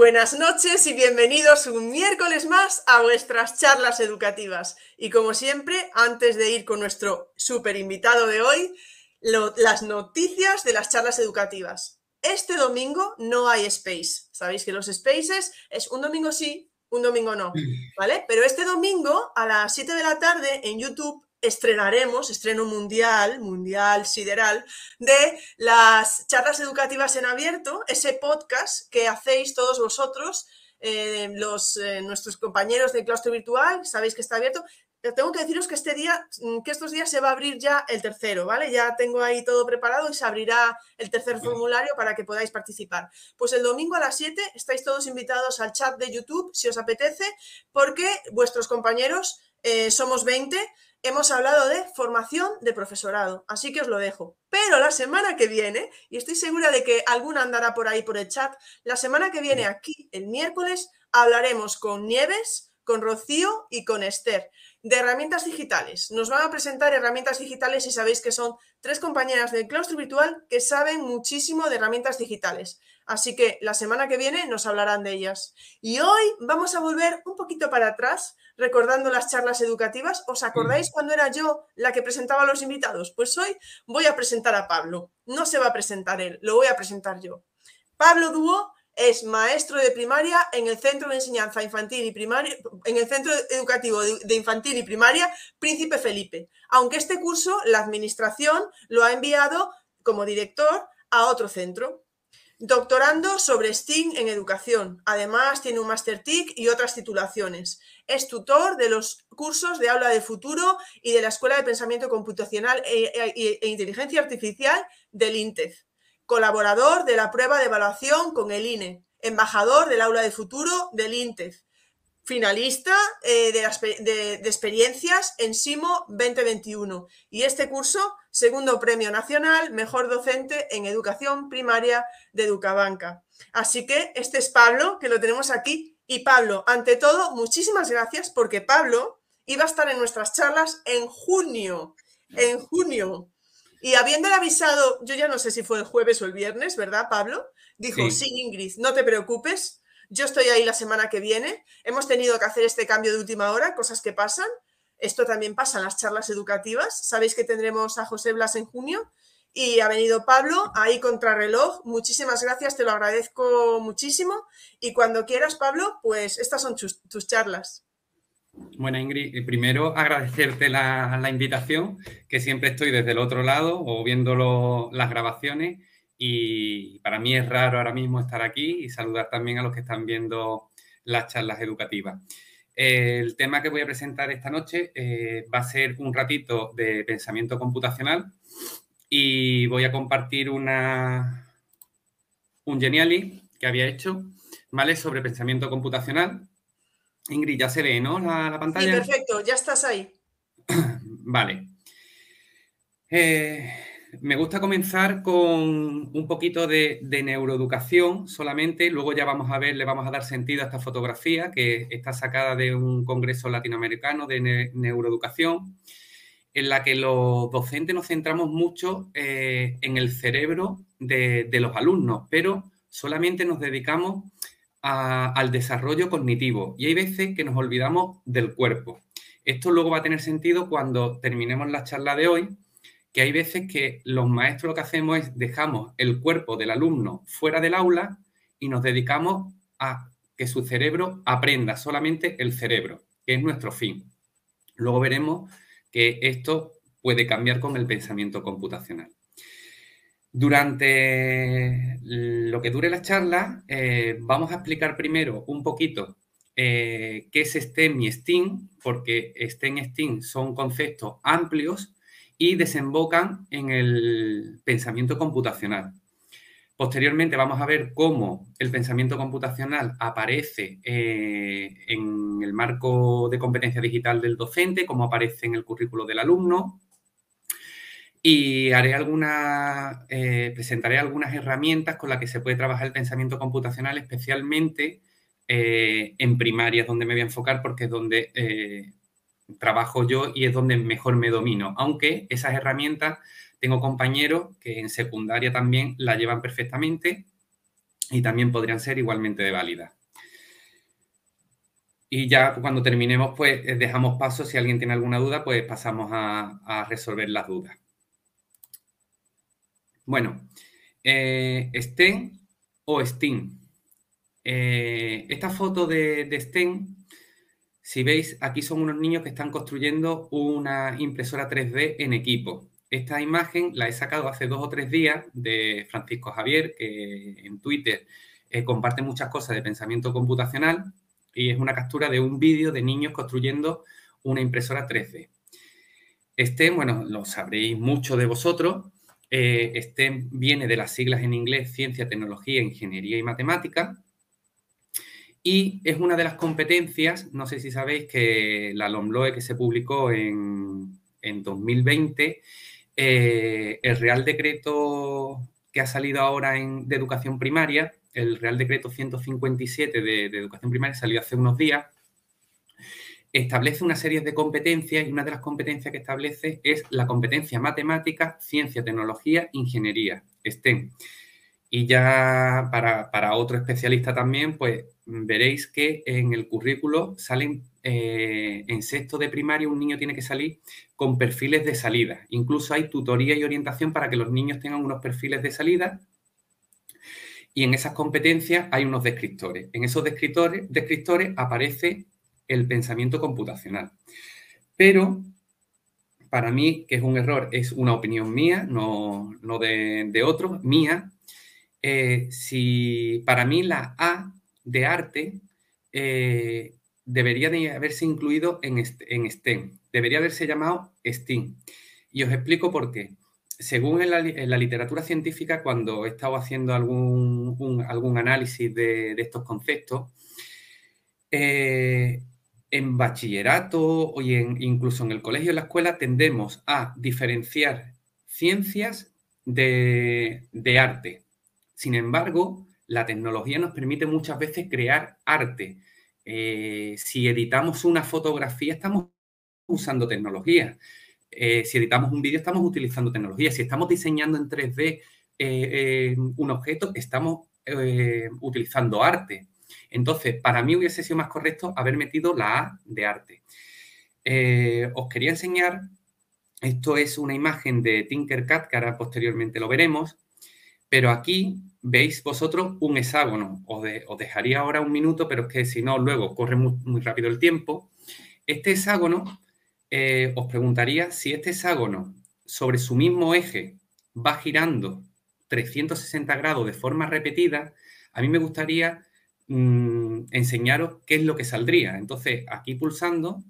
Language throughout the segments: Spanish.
Buenas noches y bienvenidos un miércoles más a vuestras charlas educativas. Y como siempre, antes de ir con nuestro super invitado de hoy, las noticias de las charlas educativas. Este domingo no hay space. Sabéis que los spaces es un domingo sí, un domingo no, ¿vale? Pero este domingo a las 7 de la tarde en YouTube estrenaremos, estreno mundial, mundial sideral, de las charlas educativas en abierto, ese podcast que hacéis todos vosotros, eh, los, eh, nuestros compañeros de claustro virtual, sabéis que está abierto. tengo que deciros que este día, mm, que estos días se va a abrir ya el tercero, ¿vale? Ya tengo ahí todo preparado y se abrirá el tercer formulario para que podáis participar. Pues el domingo a las 7 estáis todos invitados al chat de YouTube, si os apetece, porque vuestros compañeros, eh, somos 20, hemos hablado de formación de profesorado, así que os lo dejo. Pero la semana que viene, y estoy segura de que alguna andará por ahí por el chat, la semana que viene aquí, el miércoles, hablaremos con Nieves, con Rocío y con Esther de herramientas digitales. Nos van a presentar herramientas digitales y sabéis que son tres compañeras del claustro virtual que saben muchísimo de herramientas digitales. Así que la semana que viene nos hablarán de ellas. Y hoy vamos a volver un poquito para atrás recordando las charlas educativas. ¿Os acordáis cuando era yo la que presentaba a los invitados? Pues hoy voy a presentar a Pablo. No se va a presentar él, lo voy a presentar yo. Pablo Dúo es maestro de primaria en el Centro de Enseñanza Infantil y Primaria, en el Centro Educativo de Infantil y Primaria Príncipe Felipe. Aunque este curso la administración lo ha enviado como director a otro centro. Doctorando sobre STEAM en educación. Además, tiene un Master TIC y otras titulaciones. Es tutor de los cursos de aula de futuro y de la Escuela de Pensamiento Computacional e, e, e Inteligencia Artificial del INTEF. Colaborador de la prueba de evaluación con el INE. Embajador del aula de futuro del INTEF. Finalista eh, de, de experiencias en SIMO 2021. Y este curso segundo premio nacional, mejor docente en educación primaria de Educabanca. Así que este es Pablo, que lo tenemos aquí. Y Pablo, ante todo, muchísimas gracias porque Pablo iba a estar en nuestras charlas en junio, en junio. Y habiéndole avisado, yo ya no sé si fue el jueves o el viernes, ¿verdad, Pablo? Dijo, sí, Ingrid, no te preocupes, yo estoy ahí la semana que viene. Hemos tenido que hacer este cambio de última hora, cosas que pasan, esto también pasa en las charlas educativas. Sabéis que tendremos a José Blas en junio y ha venido Pablo ahí contrarreloj. Muchísimas gracias, te lo agradezco muchísimo. Y cuando quieras, Pablo, pues estas son tus, charlas. Bueno, Ingrid, eh, primero agradecerte la, invitación, que siempre estoy desde el otro lado o viendo las grabaciones y para mí es raro ahora mismo estar aquí y saludar también a los que están viendo las charlas educativas. El tema que voy a presentar esta noche eh, va a ser un ratito de pensamiento computacional y voy a compartir una, un Geniali que había hecho, ¿vale? Sobre pensamiento computacional. Ingrid, ya se ve, ¿no? La, pantalla. Sí, perfecto, ya estás ahí. vale. Eh, me gusta comenzar con un poquito de, neuroeducación solamente, luego ya vamos a ver, le vamos a dar sentido a esta fotografía que está sacada de un congreso latinoamericano de neuroeducación, en la que los docentes nos centramos mucho eh, en el cerebro de, los alumnos, pero solamente nos dedicamos al desarrollo cognitivo y hay veces que nos olvidamos del cuerpo. Esto luego va a tener sentido cuando terminemos la charla de hoy que hay veces que los maestros lo que hacemos es dejamos el cuerpo del alumno fuera del aula y nos dedicamos a que su cerebro aprenda solamente el cerebro, que es nuestro fin. Luego veremos que esto puede cambiar con el pensamiento computacional. Durante lo que dure la charla, eh, vamos a explicar primero un poquito eh, qué es STEM y STEAM, porque STEM y STEAM son conceptos amplios y desembocan en el pensamiento computacional. Posteriormente vamos a ver cómo el pensamiento computacional aparece eh, en el marco de competencia digital del docente, cómo aparece en el currículo del alumno. Y haré eh, presentaré algunas herramientas con las que se puede trabajar el pensamiento computacional, especialmente eh, en primarias, donde me voy a enfocar porque es donde trabajo yo y es donde mejor me domino. Aunque esas herramientas tengo compañeros que en secundaria también la llevan perfectamente y también podrían ser igualmente de válida. Y ya cuando terminemos, pues eh, dejamos paso. Si alguien tiene alguna duda, pues pasamos a, resolver las dudas. Bueno, eh, o STEAM. Eh, esta foto de, de si veis, aquí son unos niños que están construyendo una impresora 3D en equipo. Esta imagen la he sacado hace dos o tres días de Francisco Javier, que en Twitter eh, comparte muchas cosas de pensamiento computacional y es una captura de un vídeo de niños construyendo una impresora 3D. Este, bueno, lo sabréis mucho de vosotros. Eh, este viene de las siglas en inglés Ciencia, Tecnología, Ingeniería y Matemática. Y es una de las competencias, no sé si sabéis que la LOMLOE que se publicó en, en 2020 eh, el Real Decreto que ha salido ahora de educación primaria, el Real Decreto 157 de, educación primaria salió hace unos días, establece una serie de competencias y una de las competencias que establece es la competencia matemática, ciencia, tecnología, ingeniería, STEM. Y ya para, para otro especialista también, pues veréis que en el currículo salen eh, en sexto de primaria un niño tiene que salir con perfiles de salida. Incluso hay tutoría y orientación para que los niños tengan unos perfiles de salida. Y en esas competencias hay unos descriptores. En esos descriptores, aparece el pensamiento computacional. Pero para mí, que es un error, es una opinión mía, no, de, de otros, mía. Eh, si para mí la A de arte eh, debería de haberse incluido en, en STEM, debería haberse llamado STEAM. Y os explico por qué. Según en la, literatura científica, cuando he estado haciendo algún, algún análisis de, estos conceptos, eh, en bachillerato en, incluso en el colegio en la escuela tendemos a diferenciar ciencias de, de arte. Sin embargo, la tecnología nos permite muchas veces crear arte eh, si editamos una fotografía, estamos usando tecnología. Eh, si editamos un vídeo, estamos utilizando tecnología. Si estamos diseñando en 3D eh, un objeto, estamos utilizando arte. Entonces, para mí hubiese sido más correcto haber metido la A de arte. os quería enseñar, esto es una imagen de Tinkercad, que ahora posteriormente lo veremos, pero aquí veis vosotros un hexágono. Os, dejaría ahora un minuto, pero es que si no, luego corre muy, rápido el tiempo. Este hexágono, eh, os preguntaría si este hexágono sobre su mismo eje va girando 360 grados de forma repetida, a mí me gustaría mm, enseñaros qué es lo que saldría. Entonces, aquí pulsando,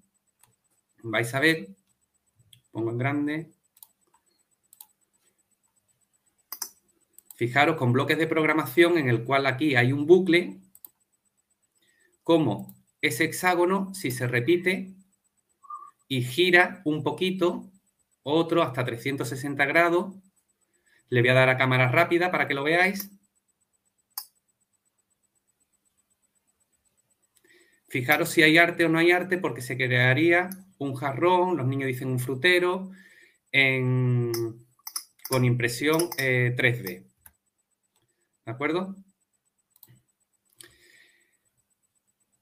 vais a ver, pongo en grande, Fijaros con bloques de programación en el cual aquí hay un bucle, como ese hexágono, si se repite y gira un poquito, otro hasta 360 grados, le voy a dar a cámara rápida para que lo veáis. Fijaros si hay arte o no hay arte, porque se crearía un jarrón, los niños dicen un frutero, con impresión 3D. ¿De acuerdo?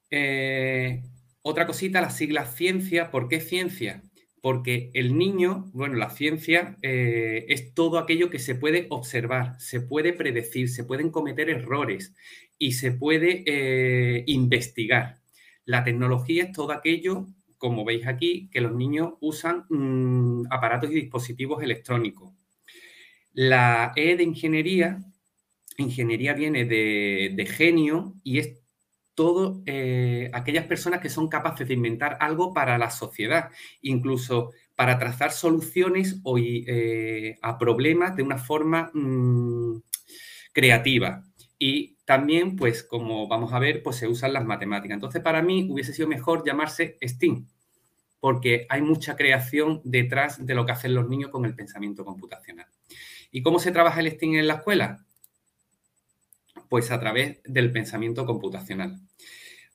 Eh, otra cosita, las siglas ciencia. ¿Por qué ciencia? Porque el niño, bueno, la ciencia eh, es todo aquello que se puede observar, se puede predecir, se pueden cometer errores y se puede eh, investigar. La tecnología es todo aquello, como veis aquí, que los niños usan mm, aparatos y dispositivos electrónicos. La E de ingeniería ingeniería viene de, genio y es todo eh, aquellas personas que son capaces de inventar algo para la sociedad, incluso para trazar soluciones o, eh, a problemas de una forma mm, creativa. Y también, pues como vamos a ver, pues se usan las matemáticas. Entonces, para mí hubiese sido mejor llamarse STEAM, porque hay mucha creación detrás de lo que hacen los niños con el pensamiento computacional. ¿Y cómo se trabaja el STEAM en la escuela? Pues a través del pensamiento computacional.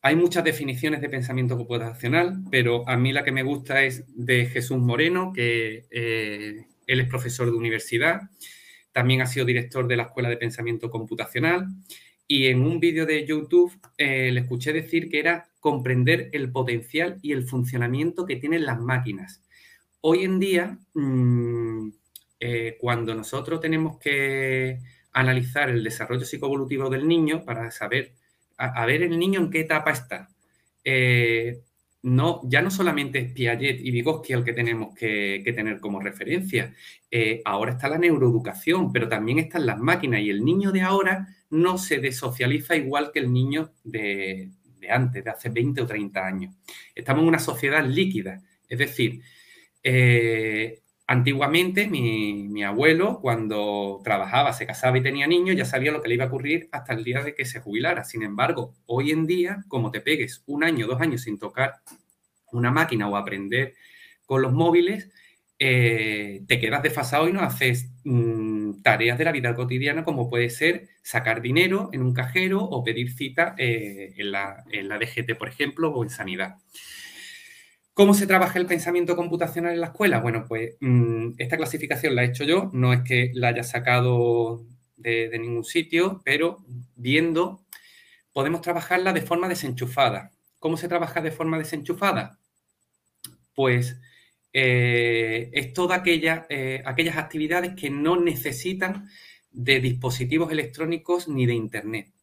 Hay muchas definiciones de pensamiento computacional, pero a mí la que me gusta es de Jesús Moreno, que eh, él es profesor de universidad, también ha sido director de la Escuela de Pensamiento Computacional y en un vídeo de YouTube eh, le escuché decir que era comprender el potencial y el funcionamiento que tienen las máquinas. Hoy en día, mm, eh, cuando nosotros tenemos que analizar el desarrollo psicoevolutivo del niño para saber, a, ver el niño en qué etapa está, eh, no, ya no solamente es Piaget y Vygotsky el que tenemos que, tener como referencia. Eh, ahora está la neuroeducación, pero también están las máquinas y el niño de ahora no se desocializa igual que el niño de, antes, de hace 20 o 30 años. Estamos en una sociedad líquida, es decir, eh, antiguamente mi, abuelo cuando trabajaba, se casaba y tenía niños, ya sabía lo que le iba a ocurrir hasta el día de que se jubilara. Sin embargo, hoy en día, como te pegues un año, dos años sin tocar una máquina o aprender con los móviles, eh, te quedas desfasado y no haces mm, tareas de la vida cotidiana como puede ser sacar dinero en un cajero o pedir cita eh, en, la, en la DGT, por ejemplo, o en sanidad. ¿Cómo se trabaja el pensamiento computacional en la escuela? Bueno, pues mm, esta clasificación la he hecho yo, no es que la haya sacado de, ningún sitio, pero viendo, podemos trabajarla de forma desenchufada. ¿Cómo se trabaja de forma desenchufada? Pues eh, es todas aquella, eh, aquellas actividades que no necesitan de dispositivos electrónicos ni de Internet.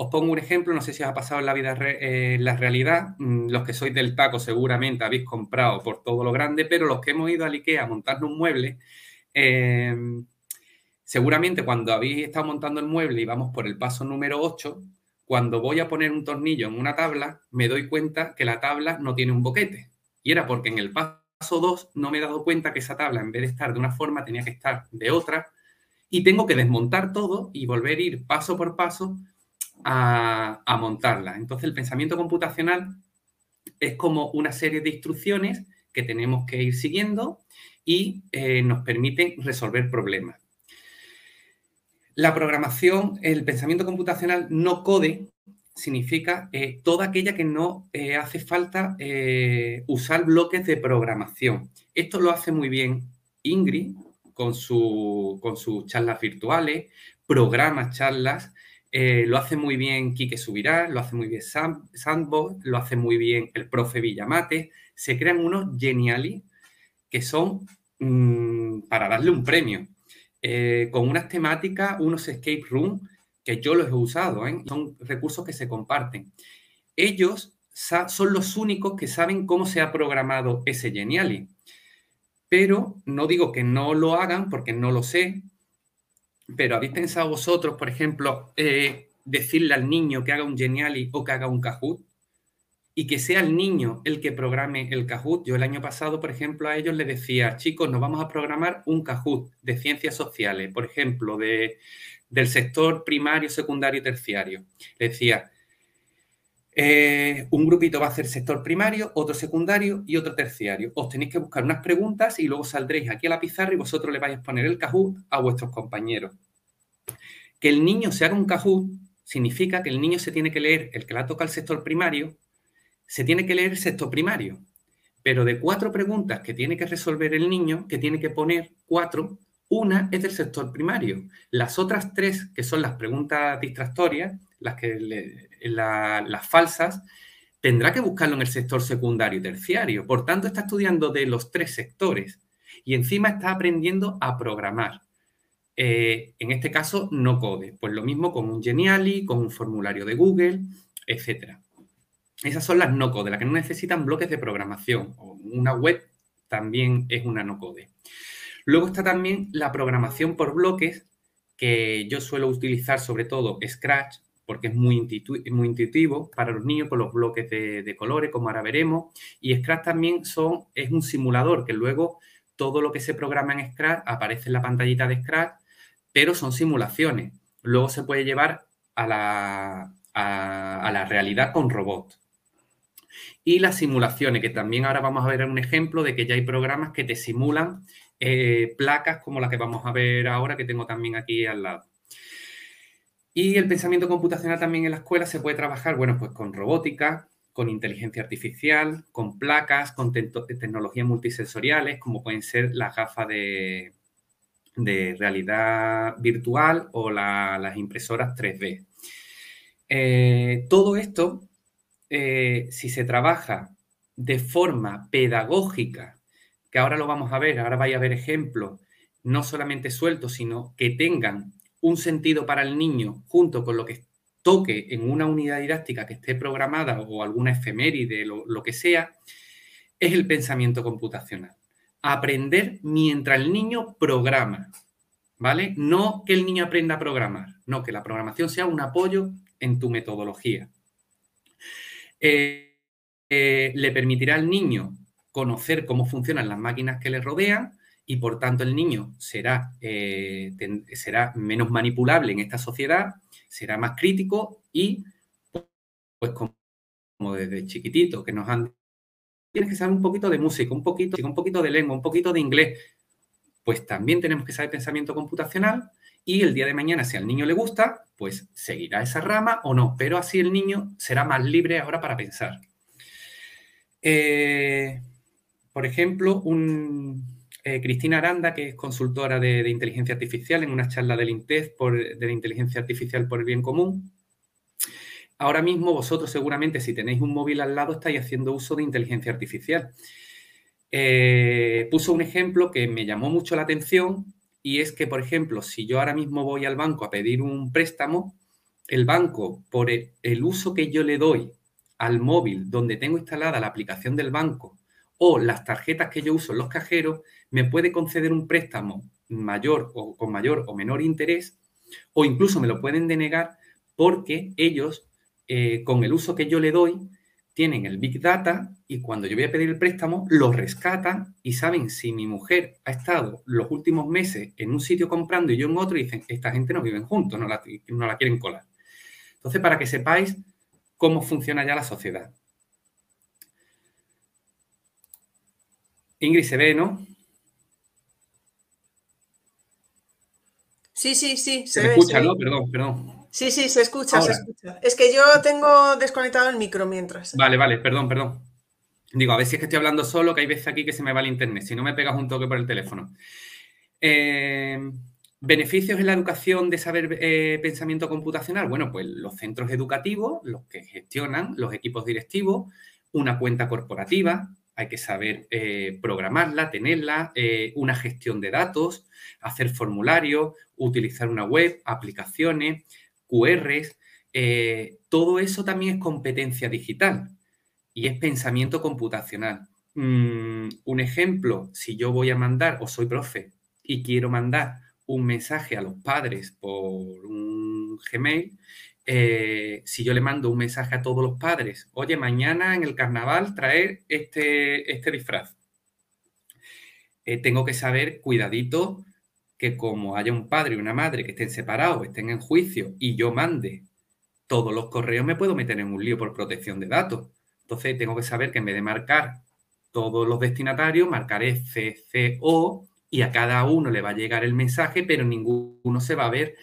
Os pongo un ejemplo, no sé si os ha pasado en la vida, eh, la realidad, mm, los que sois del taco seguramente habéis comprado por todo lo grande, pero los que hemos ido al Ikea a montarnos un mueble, em, seguramente cuando habéis estado montando el mueble y vamos por el paso número 8, cuando voy a poner un tornillo en una tabla, me doy cuenta que la tabla no tiene un boquete. Y era porque en el paso 2 no me he dado cuenta que esa tabla, en vez de estar de una forma, tenía que estar de otra. Y tengo que desmontar todo y volver a ir paso por paso a, montarla. Entonces, el pensamiento computacional es como una serie de instrucciones que tenemos que ir siguiendo y eh, nos permiten resolver problemas. La programación, el pensamiento computacional no code significa eh, toda aquella que no eh, hace falta usar bloques de programación. Esto lo hace muy bien Ingrid con, su, con sus charlas virtuales, programa charlas eh, lo hace muy bien Quique Subirá, lo hace muy bien Sandbox, lo hace muy bien el profe Villamate. Se crean unos geniali que son mm, para darle un premio. Eh, con unas temáticas, unos escape room que yo los he usado, ¿eh? son recursos que se comparten. Ellos son los únicos que saben cómo se ha programado ese Geniali. Pero no digo que no lo hagan porque no lo sé, pero ¿habéis pensado vosotros, por ejemplo, eh, decirle al niño que haga un Geniali o que haga un Kahoot? Y que sea el niño el que programe el Kahoot. Yo el año pasado, por ejemplo, a ellos les decía, chicos, nos vamos a programar un Kahoot de ciencias sociales, por ejemplo, de, del sector primario, secundario y terciario. Les decía, eh, un grupito va a hacer sector primario, otro secundario y otro terciario. Os tenéis que buscar unas preguntas y luego saldréis aquí a la pizarra y vosotros le vais a poner el Kahoot a vuestros compañeros. Que el niño se haga un Kahoot significa que el niño se tiene que leer, el que la toca el sector primario, se tiene que leer el sector primario. Pero de cuatro preguntas que tiene que resolver el niño, que tiene que poner cuatro, una es del sector primario. Las otras tres, que son las preguntas distractorias, las, que las falsas, tendrá que buscarlo en el sector secundario y terciario. Por tanto, está estudiando de los tres sectores y encima está aprendiendo a programar. Eh, en este caso, no code. Pues lo mismo con un Geniali, con un formulario de Google, etc. Esas son las no code, las que no necesitan bloques de programación. una web también es una no code. Luego está también la programación por bloques, que yo suelo utilizar sobre todo Scratch, porque es muy, intuitivo para los niños con los bloques de, colores, como ahora veremos. Y Scratch también es un simulador, que luego todo lo que se programa en Scratch aparece en la pantallita de Scratch, pero son simulaciones. luego se puede llevar a la, a, la realidad con robots. Y las simulaciones, que también ahora vamos a ver un ejemplo de que ya hay programas que te simulan eh, placas como la que vamos a ver ahora, que tengo también aquí al lado. Y el pensamiento computacional también en la escuela se puede trabajar, bueno, pues con robótica, con inteligencia artificial, con placas, con tecnologías multisensoriales, como pueden ser las gafas de, realidad virtual o las impresoras 3D. Eh, todo esto, eh, si se trabaja de forma pedagógica, que ahora lo vamos a ver, ahora vais a ver ejemplos, no solamente sueltos, sino que tengan un sentido para el niño junto con lo que toque en una unidad didáctica que esté programada o alguna efeméride, lo, lo que sea, es el pensamiento computacional. Aprender mientras el niño programa, ¿vale? No que el niño aprenda a programar, no, que la programación sea un apoyo en tu metodología. Eh, eh, le permitirá al niño conocer cómo funcionan las máquinas que le rodean y por tanto el niño será, eh, será menos manipulable en esta sociedad, será más crítico y pues como, desde chiquitito que nos han tienes que saber un poquito de música, un poquito, un poquito de lengua, un poquito de inglés, pues también tenemos que saber pensamiento computacional y el día de mañana, si al niño le gusta, pues seguirá esa rama o no, pero así el niño será más libre ahora para pensar. Eh, por ejemplo, eh, Cristina Aranda, que es consultora de, inteligencia artificial en una charla del INTEF por, de la inteligencia artificial por el bien común. Ahora mismo vosotros seguramente si tenéis un móvil al lado estáis haciendo uso de inteligencia artificial. Eh, puso un ejemplo que me llamó mucho la atención y es que, por ejemplo, si yo ahora mismo voy al banco a pedir un préstamo, el banco, por el uso que yo le doy al móvil donde tengo instalada la aplicación del banco o las tarjetas que yo uso en los cajeros, me puede conceder un préstamo mayor o con mayor o menor interés, o incluso me lo pueden denegar porque ellos, eh, con el uso que yo le doy, tienen el Big Data y cuando yo voy a pedir el préstamo, lo rescatan y saben si mi mujer ha estado los últimos meses en un sitio comprando y yo en otro y dicen, esta gente no viven juntos, no la, no la quieren colar. Entonces, para que sepáis cómo funciona ya la sociedad. Ingrid, ¿se ve, no? Sí, sí, sí. Se, se escucha, ¿no? Perdón, perdón. Sí, sí, se escucha, se escucha. Es que yo tengo desconectado el micro mientras. Vale, vale, perdón, perdón. Digo, a ver si es que estoy hablando solo, que hay veces aquí que se me va el internet, si no me pegas un toque por el teléfono. Eh, ¿Beneficios en la educación de saber eh, pensamiento computacional? Bueno, pues los centros educativos, los que gestionan, los equipos directivos, una cuenta corporativa, hay que saber eh, programarla, tenerla, una gestión de datos, hacer formularios, utilizar una web, aplicaciones, QRs, eh, todo eso también es competencia digital y es pensamiento computacional. Mm, un ejemplo, si yo voy a mandar o soy profe y quiero mandar un mensaje a los padres por un Gmail, eh, si yo le mando un mensaje a todos los padres, oye, mañana en el carnaval traer este, este disfraz. Eh, tengo que saber, cuidadito, que como haya un padre y una madre que estén separados, estén en juicio y yo mande todos los correos, me puedo meter en un lío por protección de datos. Entonces tengo que saber que en vez de marcar todos los destinatarios, marcaré CCO y a cada uno le va a llegar el mensaje, pero ninguno se va a ver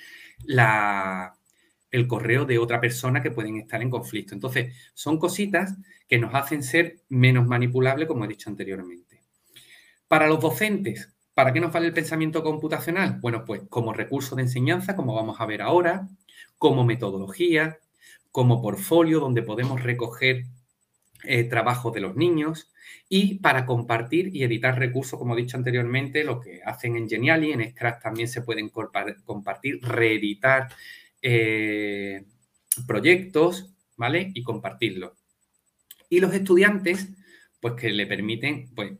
la, el correo de otra persona que pueden estar en conflicto. Entonces, son cositas que nos hacen ser menos manipulables, como he dicho anteriormente. Para los docentes, ¿Para qué nos vale el pensamiento computacional? Bueno, pues como recurso de enseñanza, como vamos a ver ahora, como metodología, como portfolio donde podemos recoger eh, trabajo de los niños y para compartir y editar recursos, como he dicho anteriormente, lo que hacen en Geniali, en Scratch también se pueden compartir, reeditar eh, proyectos, ¿vale? Y compartirlos. Y los estudiantes, pues que le permiten, pues,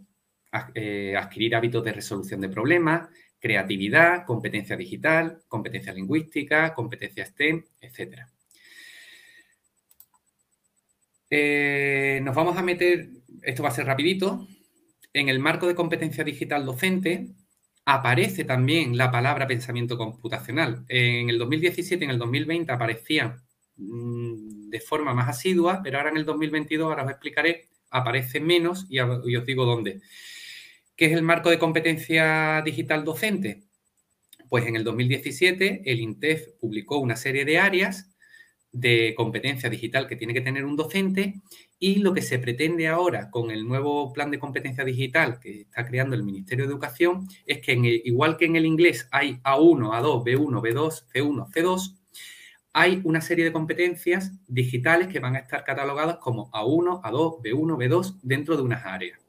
eh, adquirir hábitos de resolución de problemas, creatividad, competencia digital, competencia lingüística, competencia STEM, etc. Eh, nos vamos a meter, esto va a ser rapidito, en el marco de competencia digital docente, aparece también la palabra pensamiento computacional. En el 2017 y en el 2020 aparecían mm, de forma más asidua, pero ahora en el 2022, ahora os explicaré, aparece menos y, os digo dónde. ¿Qué es el marco de competencia digital docente? Pues en el 2017 el INTEF publicó una serie de áreas de competencia digital que tiene que tener un docente y lo que se pretende ahora con el nuevo plan de competencia digital que está creando el Ministerio de Educación es que igual que en el inglés hay A1, A2, B1, B2, C1, C2, hay una serie de competencias digitales que van a estar catalogadas como A1, A2, B1, B2 dentro de unas áreas.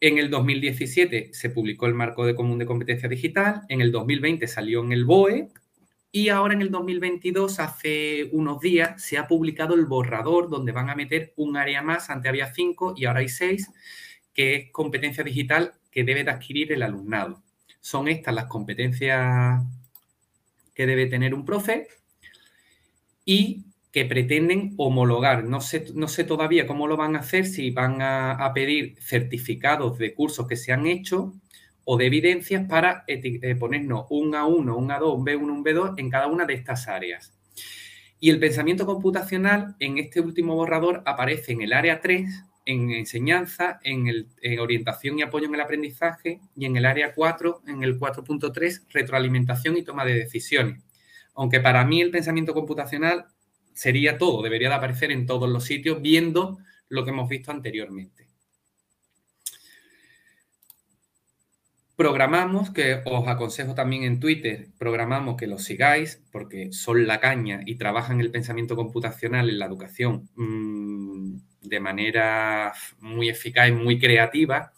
En el 2017 se publicó el marco de común de competencia digital, en el 2020 salió en el BOE y ahora en el 2022, hace unos días, se ha publicado el borrador donde van a meter un área más, antes había cinco y ahora hay seis, que es competencia digital que debe de adquirir el alumnado. Son estas las competencias que debe tener un profe y que pretenden homologar. No sé, no sé todavía cómo lo van a hacer, si van a, a pedir certificados de cursos que se han hecho o de evidencias para eh, ponernos un A1, un A2, un B1, un B2 en cada una de estas áreas. Y el pensamiento computacional en este último borrador aparece en el área 3, en enseñanza, en, orientación y apoyo en el aprendizaje y en el área 4, en el 4.3, retroalimentación y toma de decisiones. Aunque para mí el pensamiento computacional sería todo, debería de aparecer en todos los sitios viendo lo que hemos visto anteriormente. Programamos, que os aconsejo también en Twitter, programamos que los sigáis porque son la caña y trabajan el pensamiento computacional en la educación mm, de manera muy eficaz y muy creativa.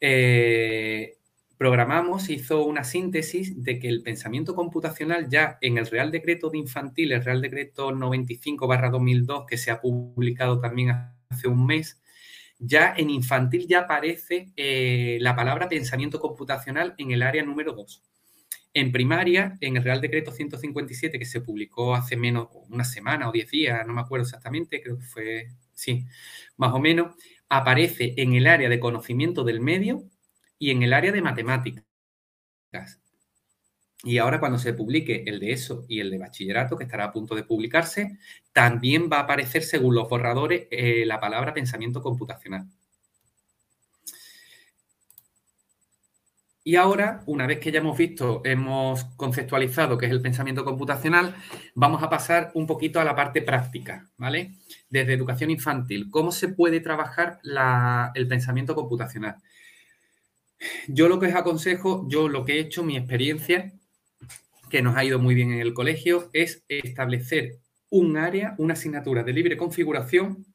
Eh, programamos hizo una síntesis de que el pensamiento computacional ya en el Real Decreto de Infantil, el Real Decreto 95-2002, que se ha publicado también hace un mes, ya en infantil ya aparece eh, la palabra pensamiento computacional en el área número 2. En primaria, en el Real Decreto 157 que se publicó hace menos una semana o diez días, no me acuerdo exactamente, creo que fue, sí, más o menos, aparece en el área de conocimiento del medio y en el área de matemáticas. Y ahora cuando se publique el de eso y el de bachillerato, que estará a punto de publicarse, también va a aparecer, según los borradores, eh, la palabra pensamiento computacional. Y ahora, una vez que ya hemos visto, hemos conceptualizado qué es el pensamiento computacional, vamos a pasar un poquito a la parte práctica, ¿vale? Desde educación infantil, ¿cómo se puede trabajar el pensamiento computacional? Yo lo que os aconsejo, yo lo que he hecho, mi experiencia, que nos ha ido muy bien en el colegio es establecer un área, una asignatura de libre configuración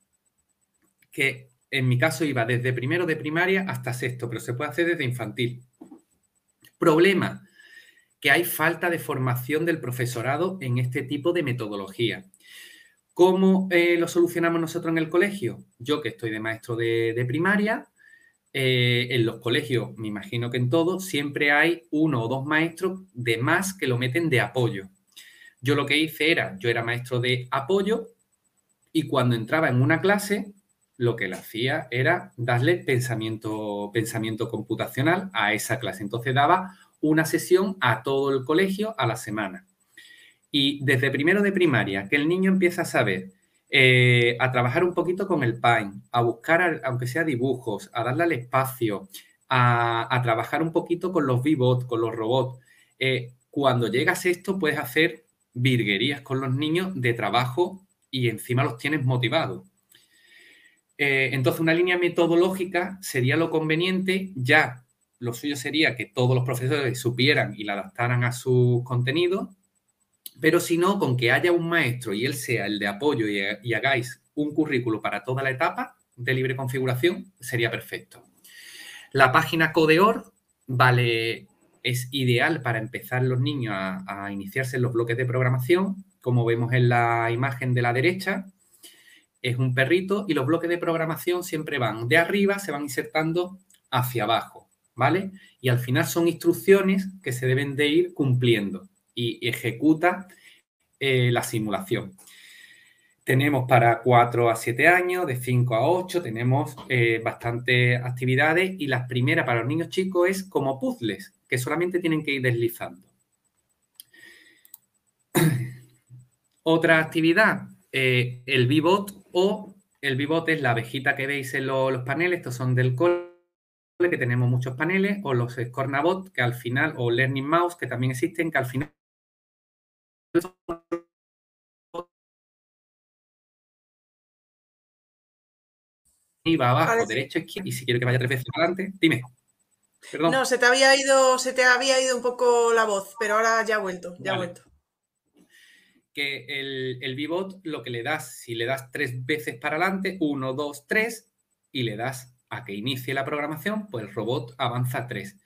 que en mi caso iba desde primero de primaria hasta sexto, pero se puede hacer desde infantil. Problema, que hay falta de formación del profesorado en este tipo de metodología. ¿Cómo eh, lo solucionamos nosotros en el colegio? Yo que estoy de maestro de primaria, eh, en los colegios, me imagino que en todos, siempre hay uno o dos maestros de más que lo meten de apoyo. Yo lo que hice era, yo era maestro de apoyo y cuando entraba en una clase, lo que le hacía era darle pensamiento, pensamiento computacional a esa clase. Entonces daba una sesión a todo el colegio a la semana. Y desde primero de primaria, que el niño empieza a saber eh, a trabajar un poquito con el Paint, a buscar, aunque sea dibujos, a darle al espacio, a, trabajar un poquito con los V-Bot, con los robots. Eh, cuando llegas a esto, puedes hacer virguerías con los niños de trabajo y encima los tienes motivados. Eh, entonces, una línea metodológica sería lo conveniente, ya lo suyo sería que todos los profesores supieran y la adaptaran a sus contenidos, pero si no, con que haya un maestro y él sea el de apoyo y, hagáis un currículo para toda la etapa de libre configuración, sería perfecto. La página Codeor vale, es ideal para empezar los niños a, a, iniciarse en los bloques de programación, como vemos en la imagen de la derecha. Es un perrito y los bloques de programación siempre van de arriba, se van insertando hacia abajo, ¿vale? Y al final son instrucciones que se deben de ir cumpliendo y ejecuta eh, la simulación. Tenemos para 4 a 7 años, de 5 a 8, tenemos eh, bastantes actividades y la primera para los niños chicos es como puzzles. que solamente tienen que ir deslizando. Otra actividad, eh, el Vivot o el Vivot es la abejita que veis en los paneles, estos son del cole, que tenemos muchos paneles, o los Scornabot, que al final, o Learning Mouse, que también existen, que al final va abajo, derecho, izquierda, y si quiero que vaya tres veces adelante, dime. Perdón. No, se te había ido, se te había ido un poco la voz, pero ahora ya ha vuelto, ya ha vuelto. Que el, el Vivot lo que le das, si le das tres veces para adelante, uno, dos, tres, y le das a que inicie la programación, pues el robot avanza tres.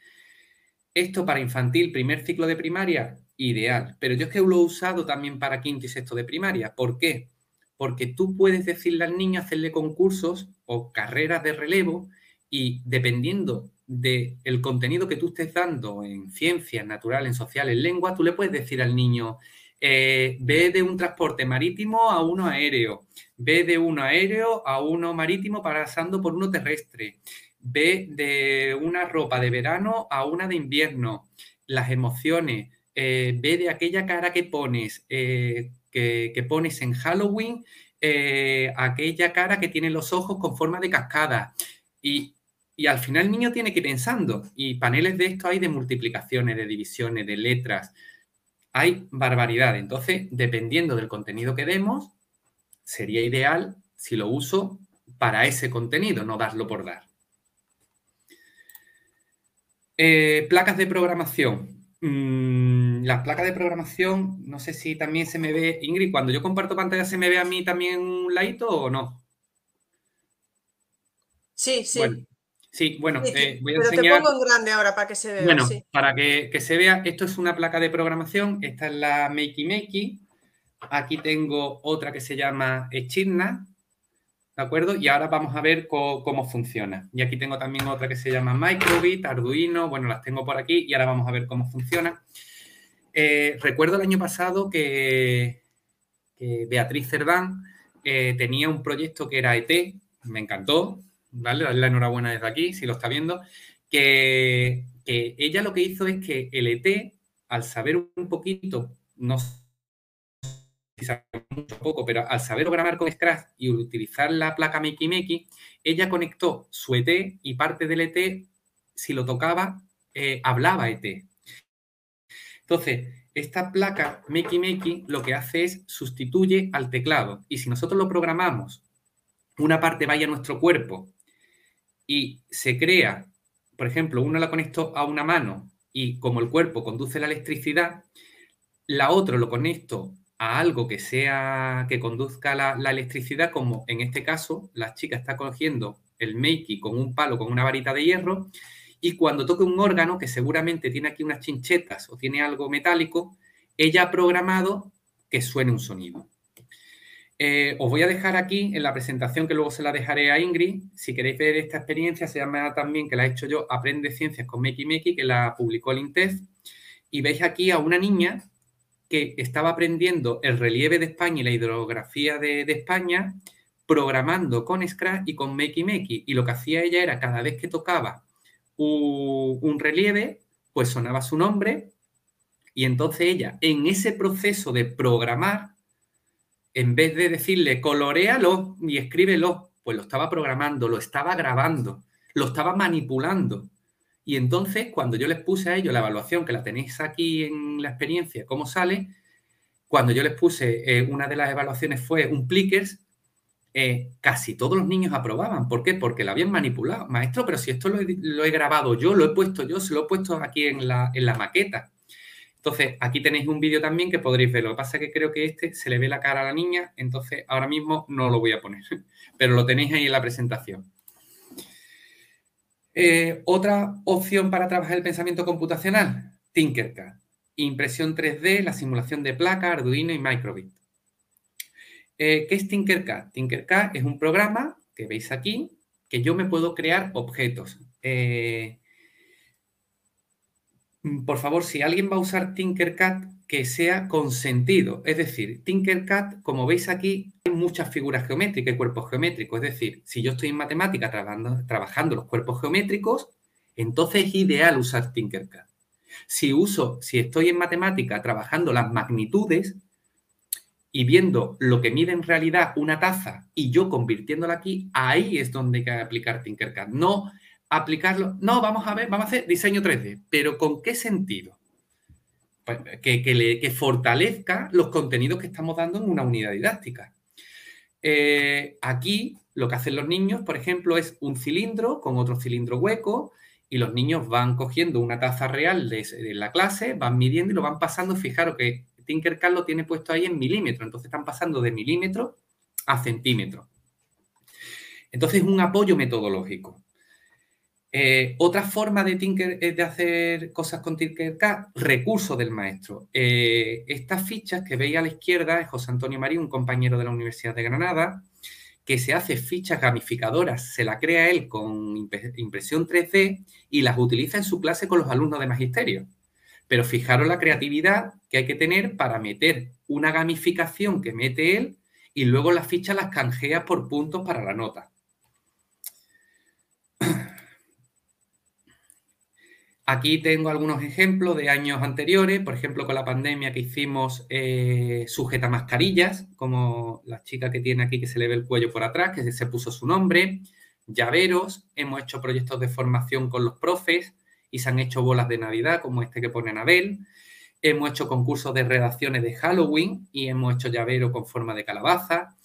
Esto para infantil, primer ciclo de primaria, ideal. Pero yo es que lo he usado también para quinto y sexto de primaria. ¿Por qué? Porque tú puedes decirle al niño hacerle concursos o carreras de relevo y dependiendo del contenido que tú estés dando en ciencias, naturales, en sociales, en lengua, tú le puedes decir al niño, eh, ve de un transporte marítimo a uno aéreo, ve de uno aéreo a uno marítimo pasando por uno terrestre, ve de una ropa de verano a una de invierno, las emociones, eh, ve de aquella cara que pones, eh, que, pones en Halloween, aquella cara que tiene los ojos con forma de cascada. Y, y al final el niño tiene que ir pensando. Y paneles de esto hay de multiplicaciones, de divisiones, de letras hay barbaridad. Entonces, dependiendo del contenido que demos, sería ideal si lo uso para ese contenido, no darlo por dar. Eh, placas de programación. Mm, las placas de programación, no sé si también se me ve, Ingrid, cuando yo comparto pantalla, ¿se me ve a mí también un ladito o no? Sí, sí. Sí, bueno, eh, voy a pero te pongo en grande ahora para que se vea. Bueno, para que, se vea, esto es una placa de programación, esta es la Makey Makey, aquí tengo otra que se llama Echidna, ¿de acuerdo? Y ahora vamos a ver cómo, funciona. Y aquí tengo también otra que se llama Microbit, Arduino, bueno, las tengo por aquí y ahora vamos a ver cómo funciona. Eh, recuerdo el año pasado que, Beatriz Cerdán eh, tenía un proyecto que era ET, me encantó, ¿vale? La enhorabuena desde aquí, si lo está viendo, que, ella lo que hizo es que el ET, al saber un poquito, no mucho poco, pero al saber programar con Scratch y utilizar la placa Makey Makey, ella conectó su ET y parte del ET, si lo tocaba, eh, hablaba ET. Entonces, esta placa Makey Makey lo que hace es sustituye al teclado. Y si nosotros lo programamos, una parte vaya a nuestro cuerpo y se crea, por ejemplo, uno la conecto a una mano y como el cuerpo conduce la electricidad, la otra lo conecto a algo que sea que conduzca la, electricidad, como en este caso la chica está cogiendo el Makey con un palo, con una varita de hierro, y cuando toque un órgano que seguramente tiene aquí unas chinchetas o tiene algo metálico, ella ha programado que suene un sonido. Eh, os voy a dejar aquí en la presentación que luego se la dejaré a Ingrid. Si queréis ver esta experiencia, se llama también, que la he hecho yo, Aprende Ciencias con Meki Meki, que la publicó el INTEF. Y veis aquí a una niña que estaba aprendiendo el relieve de España y la hidrografía de, España, programando con Scratch y con Meki Meki. Y lo que hacía ella era, cada vez que tocaba un relieve, pues sonaba su nombre. Y entonces ella, en ese proceso de programar, en vez de decirle colorealo y escríbelo, pues lo estaba programando, lo estaba grabando, lo estaba manipulando. Y entonces, cuando yo les puse a ellos la evaluación, que la tenéis aquí en la experiencia, cómo sale, cuando yo les puse, eh, una de las evaluaciones fue un plickers, eh, casi todos los niños aprobaban. ¿Por qué? Porque la habían manipulado. Maestro, pero si esto lo he, lo he, grabado yo, lo he puesto yo, se lo he puesto aquí en la, en la maqueta. Entonces, aquí tenéis un vídeo también que podréis ver. Lo que pasa es que creo que este se le ve la cara a la niña, entonces ahora mismo no lo voy a poner, pero lo tenéis ahí en la presentación. Eh, otra opción para trabajar el pensamiento computacional, Tinkercad. Impresión 3D, la simulación de placa, Arduino y Microbit. Eh, ¿Qué es Tinkercad? Tinkercad es un programa que veis aquí, que yo me puedo crear objetos. Eh, Mm, por favor, si alguien va a usar Tinkercad, que sea con sentido. Es decir, Tinkercad, como veis aquí, hay muchas figuras geométricas y cuerpos geométricos. Es decir, si yo estoy en matemática trabajando, trabajando los cuerpos geométricos, entonces es ideal usar Tinkercad. Si uso, si estoy en matemática trabajando las magnitudes y viendo lo que mide en realidad una taza y yo convirtiéndola aquí, ahí es donde hay que aplicar Tinkercad. No aplicarlo, no, vamos a ver, vamos a hacer diseño 3D, pero ¿con qué sentido? Pues, que, fortalezca los contenidos que estamos dando en una unidad didáctica. Eh, aquí lo que hacen los niños, por ejemplo, es un cilindro con otro cilindro hueco y los niños van cogiendo una taza real de, la clase, van midiendo y lo van pasando. Fijaros que Tinkercad lo tiene puesto ahí en milímetros, entonces están pasando de milímetros a centímetros. Entonces es un apoyo metodológico. Eh, otra forma de, Tinker, eh, de hacer cosas con Tinkercad, recurso del maestro. Eh, estas fichas que veis a la izquierda es José Antonio Marín, un compañero de la Universidad de Granada, que se hace fichas gamificadoras, se la crea él con impresión 3D y las utiliza en su clase con los alumnos de magisterio. Pero fijaros la creatividad que hay que tener para meter una gamificación que mete él y luego las fichas las canjea por puntos para la nota. Aquí tengo algunos ejemplos de años anteriores, por ejemplo, con la pandemia que hicimos eh, sujeta mascarillas, como la chica que tiene aquí que se le ve el cuello por atrás, que se puso su nombre, llaveros, hemos hecho proyectos de formación con los profes y se han hecho bolas de Navidad, como este que pone Anabel, hemos hecho concursos de redacciones de Halloween y hemos hecho llavero con forma de calabaza.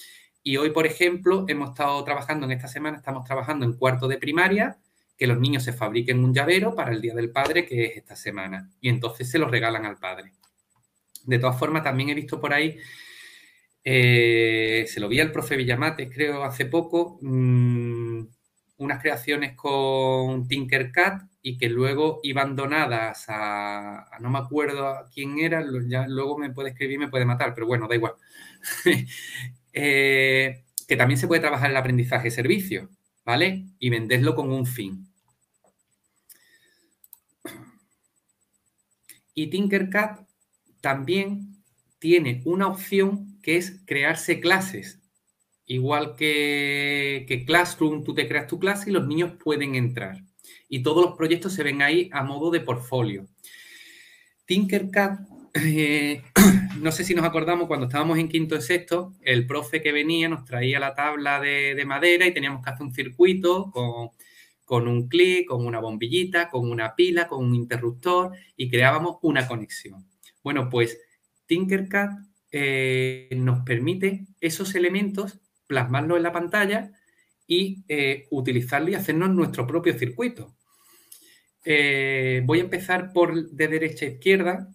Y hoy, por ejemplo, hemos estado trabajando en esta semana, estamos trabajando en cuarto de primaria que los niños se fabriquen un llavero para el Día del Padre, que es esta semana, y entonces se lo regalan al padre. De todas formas, también he visto por ahí, eh, se lo vi al profe Villamates, creo, hace poco, mm, unas creaciones con Tinkercad y que luego iban donadas a, no me acuerdo quién era, luego me puede escribir, me puede matar, pero bueno, da igual. Eh, que también se puede trabajar el aprendizaje servicio, ¿vale? Y venderlo con un fin. Y Tinkercad también tiene una opción que es crearse clases. Igual que, Classroom, tú te creas tu clase y los niños pueden entrar. Y todos los proyectos se ven ahí a modo de portfolio. Tinkercad, eh, no sé si nos acordamos cuando estábamos en quinto y sexto, el profe que venía nos traía la tabla de madera y teníamos que hacer un circuito con con un clic, con una bombillita, con una pila, con un interruptor y creábamos una conexión. Bueno, pues Tinkercad eh, nos permite esos elementos plasmarlos en la pantalla y eh, utilizarlo y hacernos nuestro propio circuito. Eh, voy a empezar por de derecha a izquierda.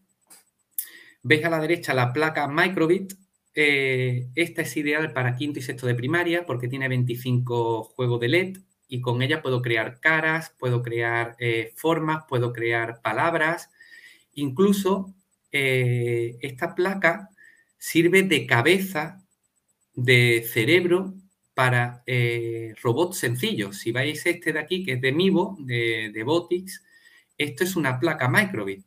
Veis a la derecha la placa Microbit. esta es ideal para quinto y sexto de primaria porque tiene 25 juegos de LED y con ella puedo crear caras, puedo crear eh, formas, puedo crear palabras. Incluso eh, esta placa sirve de cabeza de cerebro para eh, robots sencillos. Si veis este de aquí, que es de Mivo, de, de Botix, esto es una placa Microbit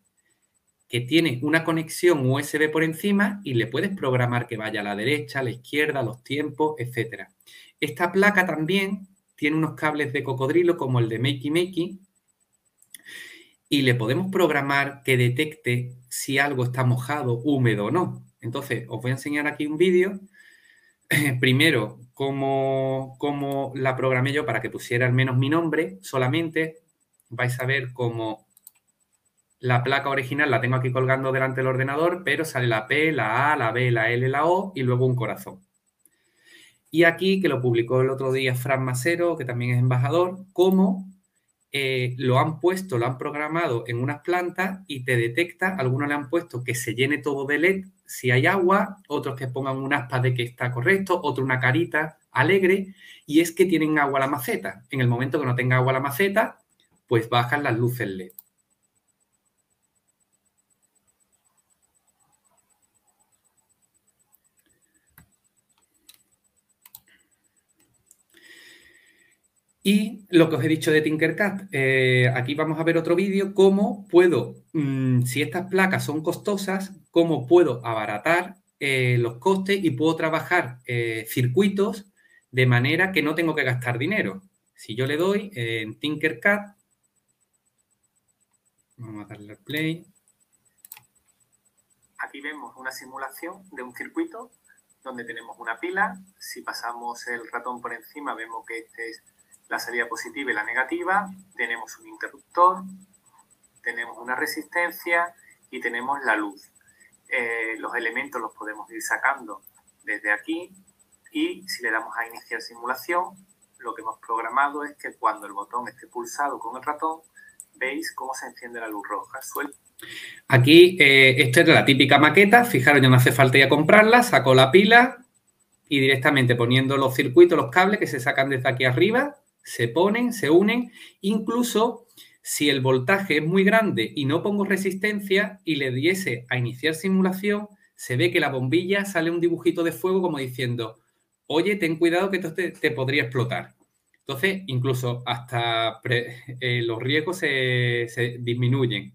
que tiene una conexión USB por encima y le puedes programar que vaya a la derecha, a la izquierda, los tiempos, etc. Esta placa también tiene unos cables de cocodrilo como el de Makey Makey y le podemos programar que detecte si algo está mojado, húmedo o no. Entonces, os voy a enseñar aquí un vídeo. Primero, cómo, cómo, la programé yo para que pusiera al menos mi nombre solamente. Vais a ver cómo la placa original la tengo aquí colgando delante del ordenador, pero sale la P, la A, la B, la L, la O y luego un corazón. Y aquí, que lo publicó el otro día Fran Macero, que también es embajador, cómo eh, lo han puesto, lo han programado en unas plantas y te detecta, algunos le han puesto que se llene todo de LED si hay agua, otros que pongan un aspa de que está correcto, otro una carita alegre, y es que tienen agua la maceta. En el momento que no tenga agua la maceta, pues bajan las luces LED. Y lo que os he dicho de Tinkercad, eh, aquí vamos a ver otro vídeo, cómo puedo, mm, si estas placas son costosas, cómo puedo abaratar eh, los costes y puedo trabajar eh, circuitos de manera que no tengo que gastar dinero. Si yo le doy en Tinkercad, Vamos a darle al play. Aquí vemos una simulación de un circuito donde tenemos una pila. Si pasamos el ratón por encima, vemos que esta es la salida positiva y la negativa. Tenemos un interruptor, tenemos una resistencia y tenemos la luz. Eh, los elementos los podemos ir sacando desde aquí y si le damos a iniciar simulación, lo que hemos programado es que cuando el botón esté pulsado con el ratón, veis cómo se enciende la luz roja. Aquí, eh, esto es la típica maqueta. Fijaros, ya no hace falta ya comprarla. Saco la pila y directamente poniendo los circuitos, los cables que se sacan desde aquí arriba, se ponen, se unen. Incluso si el voltaje es muy grande y no pongo resistencia y le diese a iniciar simulación, se ve que la bombilla sale un dibujito de fuego como diciendo, oye, ten cuidado que esto te, podría explotar. Entonces, incluso hasta eh, los riesgos se disminuyen.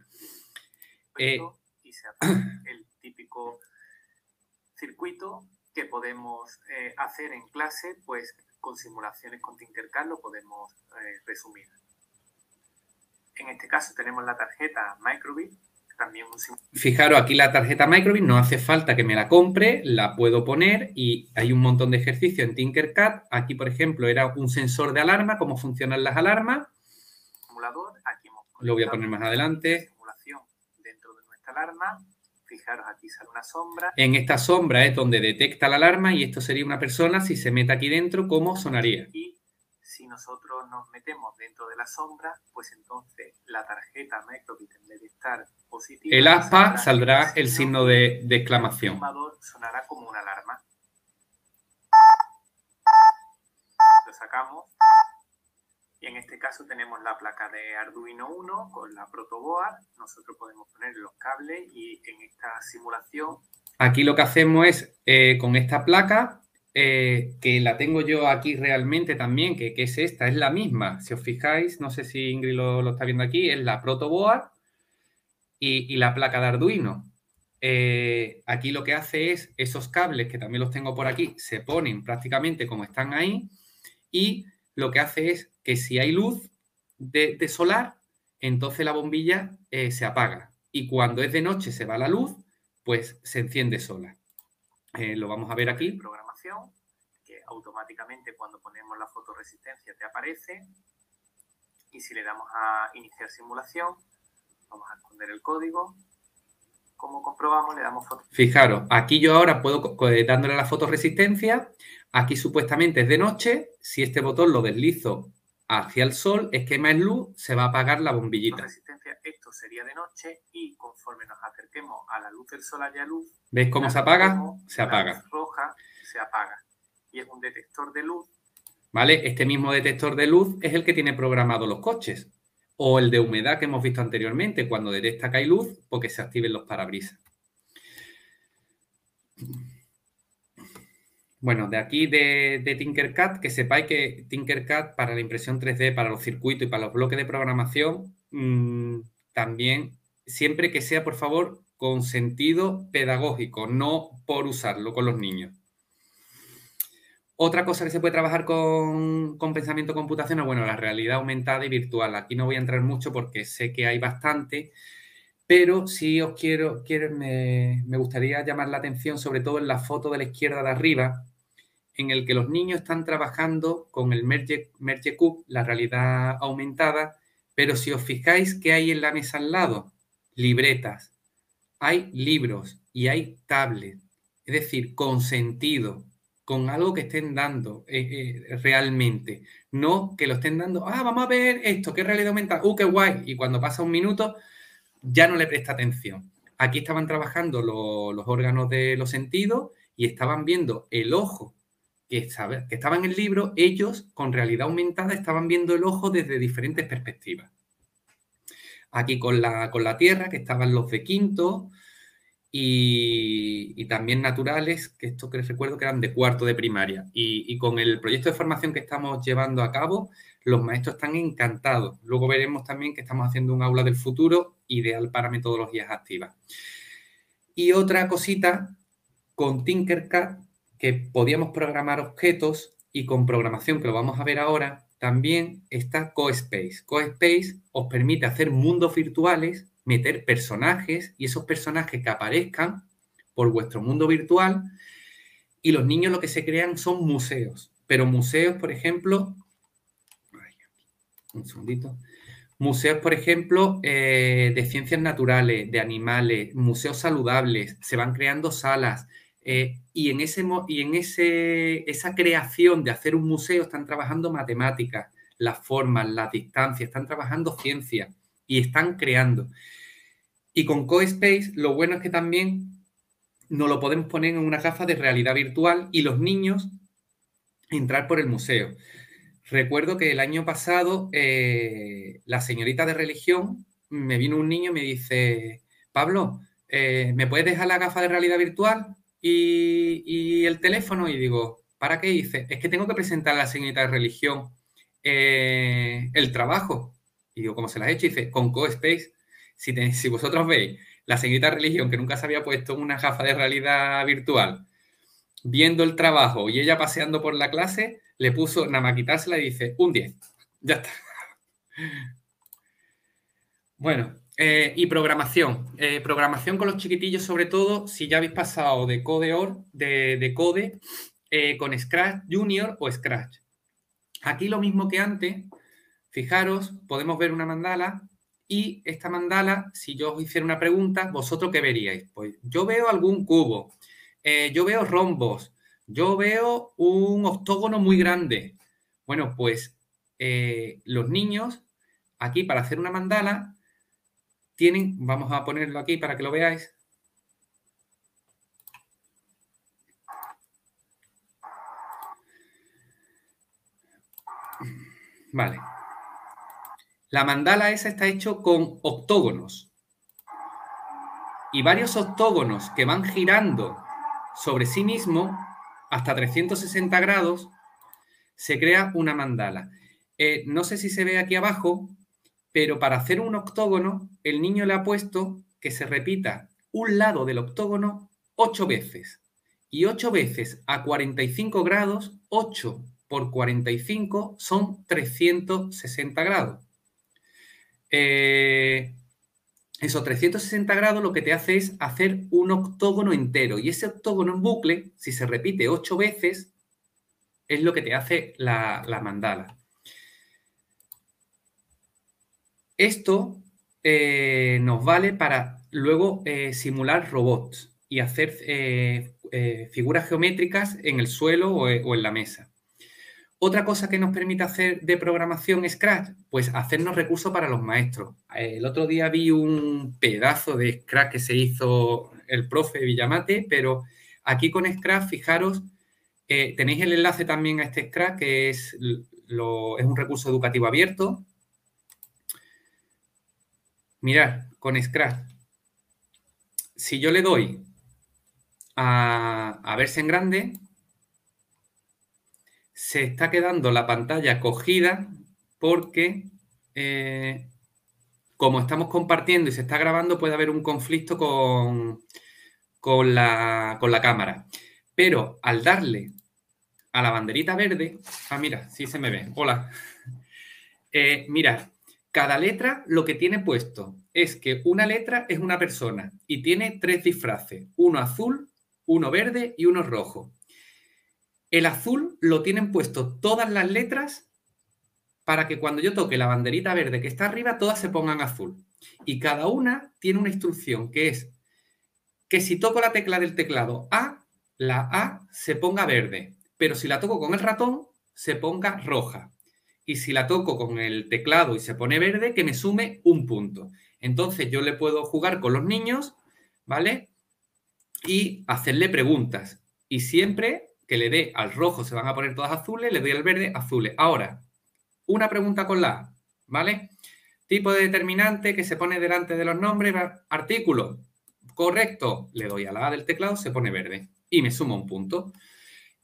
Eh, y se aplica el típico circuito que podemos eh, hacer en clase, pues con simulaciones con Tinkercad lo podemos eh, resumir. En este caso tenemos la tarjeta Microbit, también un Fijaros, aquí la tarjeta Microbit no hace falta que me la compre, la puedo poner y hay un montón de ejercicios en Tinkercad. Aquí, por ejemplo, era un sensor de alarma, cómo funcionan las alarmas. aquí lo voy a poner más adelante alarma. Fijaros, aquí sale una sombra. En esta sombra es donde detecta la alarma y esto sería una persona, si se mete aquí dentro, ¿cómo sonaría? Y si nosotros nos metemos dentro de la sombra, pues entonces la tarjeta Microbit, en vez de estar positiva... El aspa saldrá, el signo de, de exclamación. El sonará como una alarma. Lo sacamos y en este caso tenemos la placa de Arduino 1 con la protoboard. Nosotros podemos poner los cables y en esta simulación... Aquí lo que hacemos es, eh, con esta placa, eh, que la tengo yo aquí realmente también, que, es esta, es la misma. Si os fijáis, no sé si Ingrid lo, está viendo aquí, es la protoboard y, y la placa de Arduino. Eh, aquí lo que hace es esos cables, que también los tengo por aquí, se ponen prácticamente como están ahí y lo que hace es que si hay luz de, solar, entonces la bombilla eh, se apaga. Y cuando es de noche se va la luz, pues se enciende sola. Eh, lo vamos a ver aquí. Programación, que automáticamente cuando ponemos la fotoresistencia te aparece. Y si le damos a iniciar simulación, vamos a esconder el código. Como comprobamos, le damos foto. Fijaros, aquí yo ahora puedo, dándole la fotoresistencia, aquí supuestamente es de noche, si este botón lo deslizo hacia el sol, es que más luz, se va a apagar la bombillita. Resistencia, esto sería de noche y conforme nos acerquemos a la luz del sol haya luz. ¿Ves cómo se apaga? Se apaga. roja se apaga. Y es un detector de luz. ¿Vale? Este mismo detector de luz es el que tiene programado los coches. O el de humedad que hemos visto anteriormente, cuando detecta que hay luz, porque se activen los parabrisas. Bueno, de aquí de, Tinkercad, que sepáis que Tinkercad para la impresión 3D, para los circuitos y para los bloques de programación, mm, también, siempre que sea, por favor, con sentido pedagógico, no por usarlo con los niños. Otra cosa que se puede trabajar con, pensamiento computacional, bueno, la realidad aumentada y virtual. Aquí no voy a entrar mucho porque sé que hay bastante, pero sí os quiero, quiero me, me gustaría llamar la atención, sobre todo en la foto de la izquierda de arriba, en el que los niños están trabajando con el Merge, Merge Cube, la realidad aumentada, pero si os fijáis que hay en la mesa al lado, libretas, hay libros y hay tablets, es decir, con sentido, con algo que estén dando eh, eh, realmente, no que lo estén dando, ah, vamos a ver esto, qué realidad aumentada, uh, qué guay, y cuando pasa un minuto ya no le presta atención. Aquí estaban trabajando los órganos de los sentidos y estaban viendo el ojo que, que estaba en el libro, ellos con realidad aumentada estaban viendo el ojo desde diferentes perspectivas. Aquí con la, con la Tierra, que estaban los de quinto, y, también naturales, que esto que les recuerdo que eran de cuarto de primaria. Y, con el proyecto de formación que estamos llevando a cabo, los maestros están encantados. Luego veremos también que estamos haciendo un aula del futuro ideal para metodologías activas. Y otra cosita, con Tinkercad que podíamos programar objetos y con programación, que lo vamos a ver ahora, también está CoSpace. CoSpace os permite hacer mundos virtuales meter personajes y esos personajes que aparezcan por vuestro mundo virtual. Y los niños lo que se crean son museos, pero museos, por ejemplo, un segundito, museos, por ejemplo, eh, de ciencias naturales, de animales, museos saludables, se van creando salas, eh, y en, ese, y en ese, esa creación de hacer un museo están trabajando matemáticas, las formas, las distancias, están trabajando ciencia y están creando. Y con CoSpace lo bueno es que también nos lo podemos poner en una gafa de realidad virtual y los niños entrar por el museo. Recuerdo que el año pasado eh, la señorita de religión me vino un niño y me dice, Pablo, eh, ¿me puedes dejar la gafa de realidad virtual? y, el teléfono y digo, ¿para qué hice? Es que tengo que presentar a la señorita de religión eh, el trabajo. Y digo, ¿cómo se las he hecho? Dice, con CoSpace, si, si vosotros veis la señorita religión que nunca se había puesto una gafa de realidad virtual, viendo el trabajo y ella paseando por la clase, le puso nada más quitársela y dice, un 10. Ya está. Bueno, eh, y programación. Eh, programación con los chiquitillos, sobre todo, si ya habéis pasado de Codeor, de, de Code, eh, con Scratch Junior o Scratch. Aquí lo mismo que antes, fijaros, podemos ver una mandala y esta mandala, si yo os hiciera una pregunta, ¿vosotros qué veríais? Pues yo veo algún cubo, yo veo rombos, yo veo un octógono muy grande. Bueno, pues los niños, aquí para hacer una mandala, tienen, vamos a ponerlo aquí para que lo veáis. Vale. La mandala esa está hecho con octógonos. Y varios octógonos que van girando sobre sí mismo hasta 360 grados, se crea una mandala. Eh, no sé si se ve aquí abajo, pero para hacer un octógono, el niño le ha puesto que se repita un lado del octógono ocho veces. Y ocho veces a 45 grados, 8 por 45 son 360 grados. Eh, esos 360 grados lo que te hace es hacer un octógono entero. Y ese octógono en bucle, si se repite ocho veces, es lo que te hace la mandala. Esto eh, nos vale para luego eh, simular robots y hacer eh, figuras geométricas en el suelo o, en la mesa. Otra cosa que nos permite hacer de programación Scratch, pues hacernos recursos para los maestros. El otro día vi un pedazo de Scratch que se hizo el profe Villamate, pero aquí con Scratch, fijaros, tenéis el enlace también a este Scratch, que es, es un recurso educativo abierto, Mirad, con Scratch, si yo le doy a, verse en grande, se está quedando la pantalla cogida porque eh, como estamos compartiendo y se está grabando, puede haber un conflicto con, con, la, cámara. Pero al darle a la banderita verde, ah, mira, sí se me ve, hola. Eh, mirad, cada letra lo que tiene puesto es que una letra es una persona y tiene tres disfraces, uno azul, uno verde y uno rojo. El azul lo tienen puesto todas las letras para que cuando yo toque la banderita verde que está arriba, todas se pongan azul. Y cada una tiene una instrucción que es que si toco la tecla del teclado A, la A se ponga verde, pero si la toco con el ratón, se ponga roja y si la toco con el teclado y se pone verde, que me sume un punto. Entonces yo le puedo jugar con los niños, ¿vale? Y hacerle preguntas. Y siempre que le dé al rojo se van a poner todas azules, le doy al verde azules. Ahora, una pregunta con la A, ¿vale? Tipo de determinante que se pone delante de los nombres, artículo. Correcto, le doy a la A del teclado, se pone verde y me suma un punto.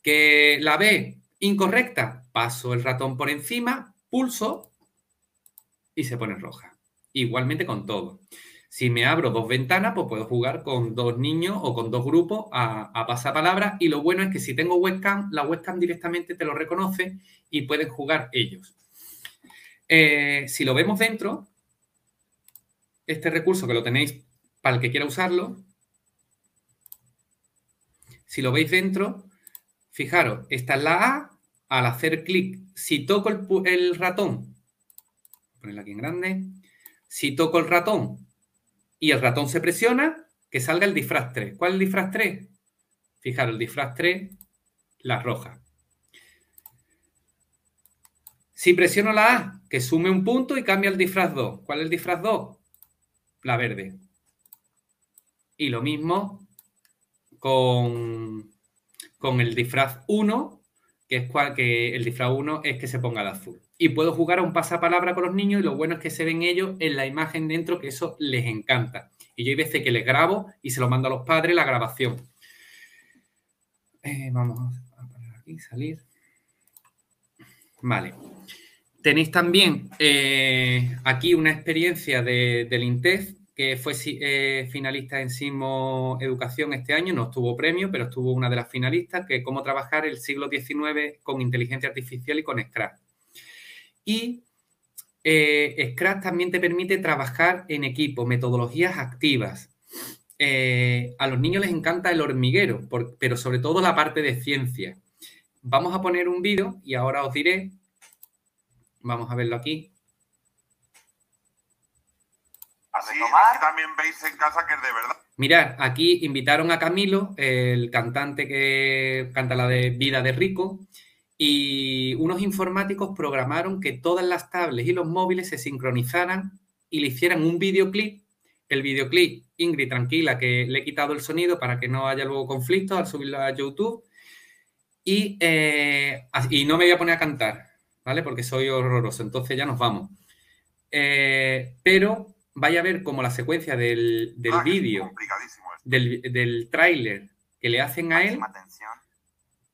Que la B, Incorrecta, paso el ratón por encima, pulso y se pone roja. Igualmente con todo. Si me abro dos ventanas, pues puedo jugar con dos niños o con dos grupos a, a pasapalabra. Y lo bueno es que si tengo webcam, la webcam directamente te lo reconoce y pueden jugar ellos. Eh, si lo vemos dentro, este recurso que lo tenéis para el que quiera usarlo. Si lo veis dentro, fijaros, esta es la A. Al hacer clic, si toco el, el ratón, ponerla aquí en grande, si toco el ratón y el ratón se presiona, que salga el disfraz 3. ¿Cuál es el disfraz 3? Fijaros, el disfraz 3, la roja. Si presiono la A, que sume un punto y cambia el disfraz 2. ¿Cuál es el disfraz 2? La verde. Y lo mismo con, con el disfraz 1, que es cual, que el disfraz 1 es que se ponga el azul. Y puedo jugar a un pasapalabra con los niños y lo bueno es que se ven ellos en la imagen dentro, que eso les encanta. Y yo hay veces que les grabo y se lo mando a los padres la grabación. Eh, vamos a poner aquí, salir. Vale. Tenéis también eh, aquí una experiencia del INTEF que fue eh, finalista en Sismo Educación este año, no estuvo premio, pero estuvo una de las finalistas, que cómo trabajar el siglo XIX con inteligencia artificial y con Scratch. Y eh, Scratch también te permite trabajar en equipo, metodologías activas. Eh, a los niños les encanta el hormiguero, pero sobre todo la parte de ciencia. Vamos a poner un vídeo y ahora os diré, vamos a verlo aquí. Así, aquí también veis en casa que es de verdad. Mirad, aquí invitaron a Camilo, el cantante que canta la de Vida de Rico, y unos informáticos programaron que todas las tablets y los móviles se sincronizaran y le hicieran un videoclip. El videoclip, Ingrid, tranquila, que le he quitado el sonido para que no haya luego conflictos al subirlo a YouTube. Y, eh, y no me voy a poner a cantar, ¿vale? Porque soy horroroso, entonces ya nos vamos. Eh, pero vaya a ver como la secuencia del, del ah, vídeo, del, del tráiler que le hacen a él.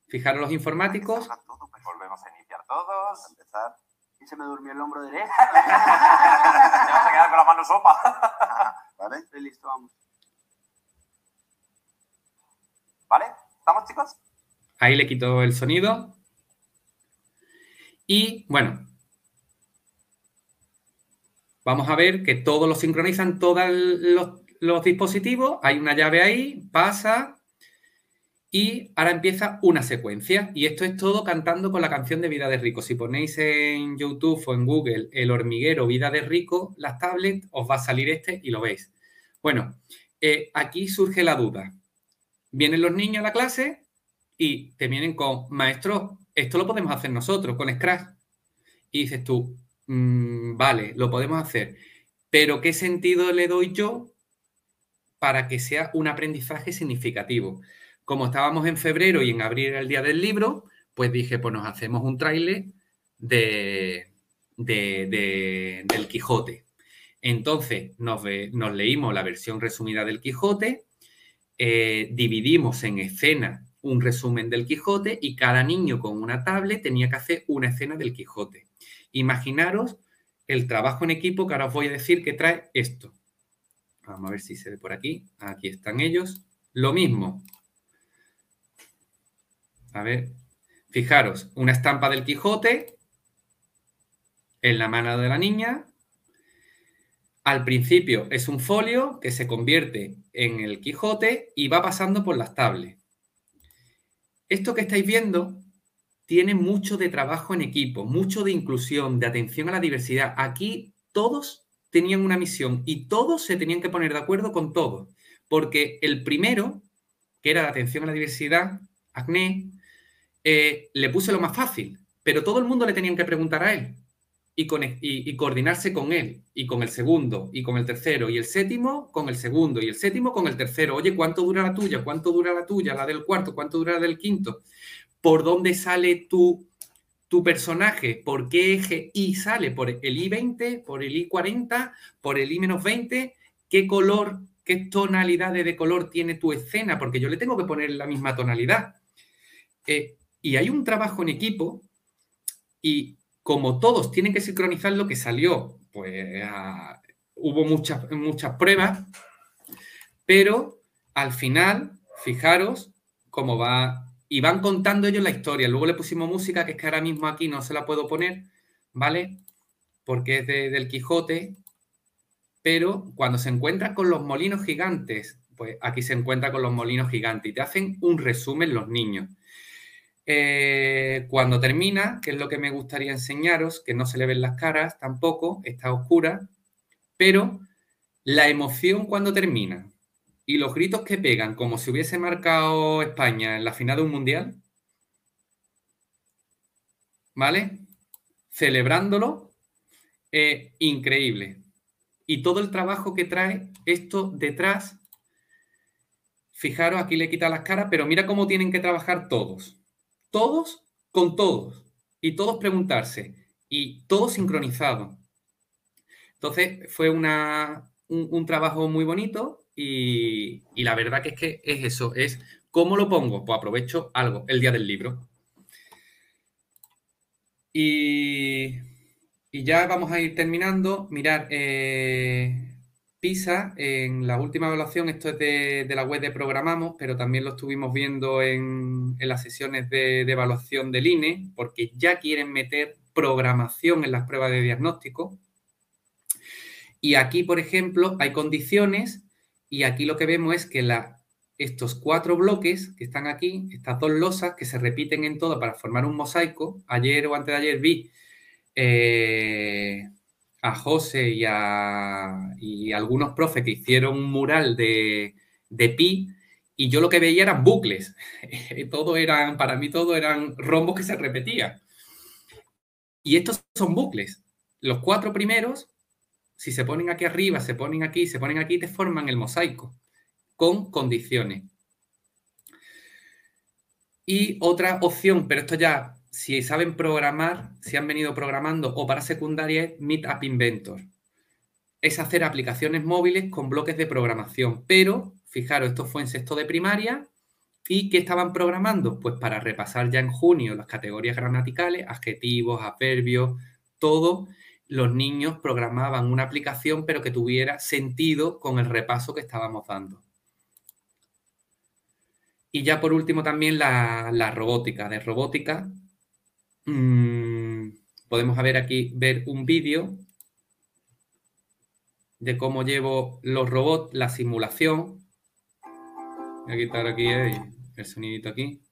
Fijaros los informáticos todos. empezar. Y se me durmió el hombro derecho. Te vas a quedar con la mano sopa. ¿Vale? Estoy listo, vamos. ¿Vale? ¿Estamos, chicos? Ahí le quito el sonido. Y bueno, vamos a ver que todos lo sincronizan, todos los, los dispositivos. Hay una llave ahí, pasa, y ahora empieza una secuencia. Y esto es todo cantando con la canción de Vida de Rico. Si ponéis en YouTube o en Google El hormiguero Vida de Rico, las tablets, os va a salir este y lo veis. Bueno, eh, aquí surge la duda. Vienen los niños a la clase y te vienen con, maestro, esto lo podemos hacer nosotros con Scratch. Y dices tú, mm, vale, lo podemos hacer. Pero ¿qué sentido le doy yo para que sea un aprendizaje significativo? Como estábamos en febrero y en abril era el día del libro, pues dije, pues nos hacemos un tráiler de, del Quijote. Entonces nos, leímos la versión resumida del Quijote, eh, dividimos en escena un resumen del Quijote y cada niño con una tablet tenía que hacer una escena del Quijote. Imaginaros el trabajo en equipo que ahora os voy a decir que trae esto. Vamos a ver si se ve por aquí. Aquí están ellos. Lo mismo, a ver, fijaros, una estampa del Quijote en la mano de la niña. Al principio es un folio que se convierte en el Quijote y va pasando por las tablets. Esto que estáis viendo tiene mucho de trabajo en equipo, mucho de inclusión, de atención a la diversidad. Aquí todos tenían una misión y todos se tenían que poner de acuerdo con todos, porque el primero, que era la atención a la diversidad, acné, eh, le puse lo más fácil, pero todo el mundo le tenían que preguntar a él y, y, coordinarse con él, y con el segundo, y con el tercero, y el séptimo con el segundo, y el séptimo con el tercero. Oye, ¿cuánto dura la tuya? ¿Cuánto dura la tuya? La del cuarto, ¿cuánto dura la del quinto? ¿Por dónde sale tu, personaje? ¿Por qué eje Y sale? ¿Por el I20? ¿Por el I40? ¿Por el I-20? ¿Qué color, qué tonalidades de color tiene tu escena? Porque yo le tengo que poner la misma tonalidad. Eh, y hay un trabajo en equipo y como todos tienen que sincronizar lo que salió, pues hubo muchas, muchas pruebas, pero al final, fijaros cómo va, y van contando ellos la historia. Luego le pusimos música, que es que ahora mismo aquí no se la puedo poner, ¿vale? Porque es del Quijote. pero cuando se encuentra con los molinos gigantes, pues aquí se encuentra con los molinos gigantes y te hacen un resumen los niños. Eh, cuando termina, que es lo que me gustaría enseñaros, que no se le ven las caras tampoco, está oscura, pero la emoción cuando termina y los gritos que pegan como si hubiese marcado España en la final de un mundial, ¿vale? Celebrándolo, increíble. Y todo el trabajo que trae esto detrás, fijaros, aquí le quita las caras, pero mira cómo tienen que trabajar todos. Todos con todos. Y todos preguntarse. Y todo sincronizado. Entonces fue una, un, trabajo muy bonito y, y, la verdad que es que es eso, es cómo lo pongo. Pues aprovecho algo, el día del libro. Y, ya vamos a ir terminando. Mirar, eh, PISA, en la última evaluación, esto es de, la web de Programamos, pero también lo estuvimos viendo en, las sesiones de, evaluación del INE, porque ya quieren meter programación en las pruebas de diagnóstico. Y aquí, por ejemplo, hay condiciones y aquí lo que vemos es que la, estos cuatro bloques que están aquí, estas dos losas que se repiten en todo para formar un mosaico. Ayer o antes de ayer vi eh, a José y a algunos profes que hicieron un mural de, pi y yo lo que veía eran bucles. todo eran, para mí todo eran rombos que se repetían. Y estos son bucles. Los cuatro primeros, si se ponen aquí arriba, se ponen aquí, se ponen aquí, te forman el mosaico con condiciones. Y otra opción, pero esto ya, si saben programar, si han venido programando o para secundaria, es Meetup Inventor. Es hacer aplicaciones móviles con bloques de programación. Pero, fijaros, esto fue en sexto de primaria. ¿Y qué estaban programando? Pues para repasar ya en junio las categorías gramaticales, adjetivos, adverbios, todo. Los niños programaban una aplicación, pero que tuviera sentido con el repaso que estábamos dando. Y ya por último también la, robótica. De robótica mm, podemos ver aquí, ver un vídeo de cómo llevo los robots, la simulación. Voy a quitar aquí el sonidito aquí.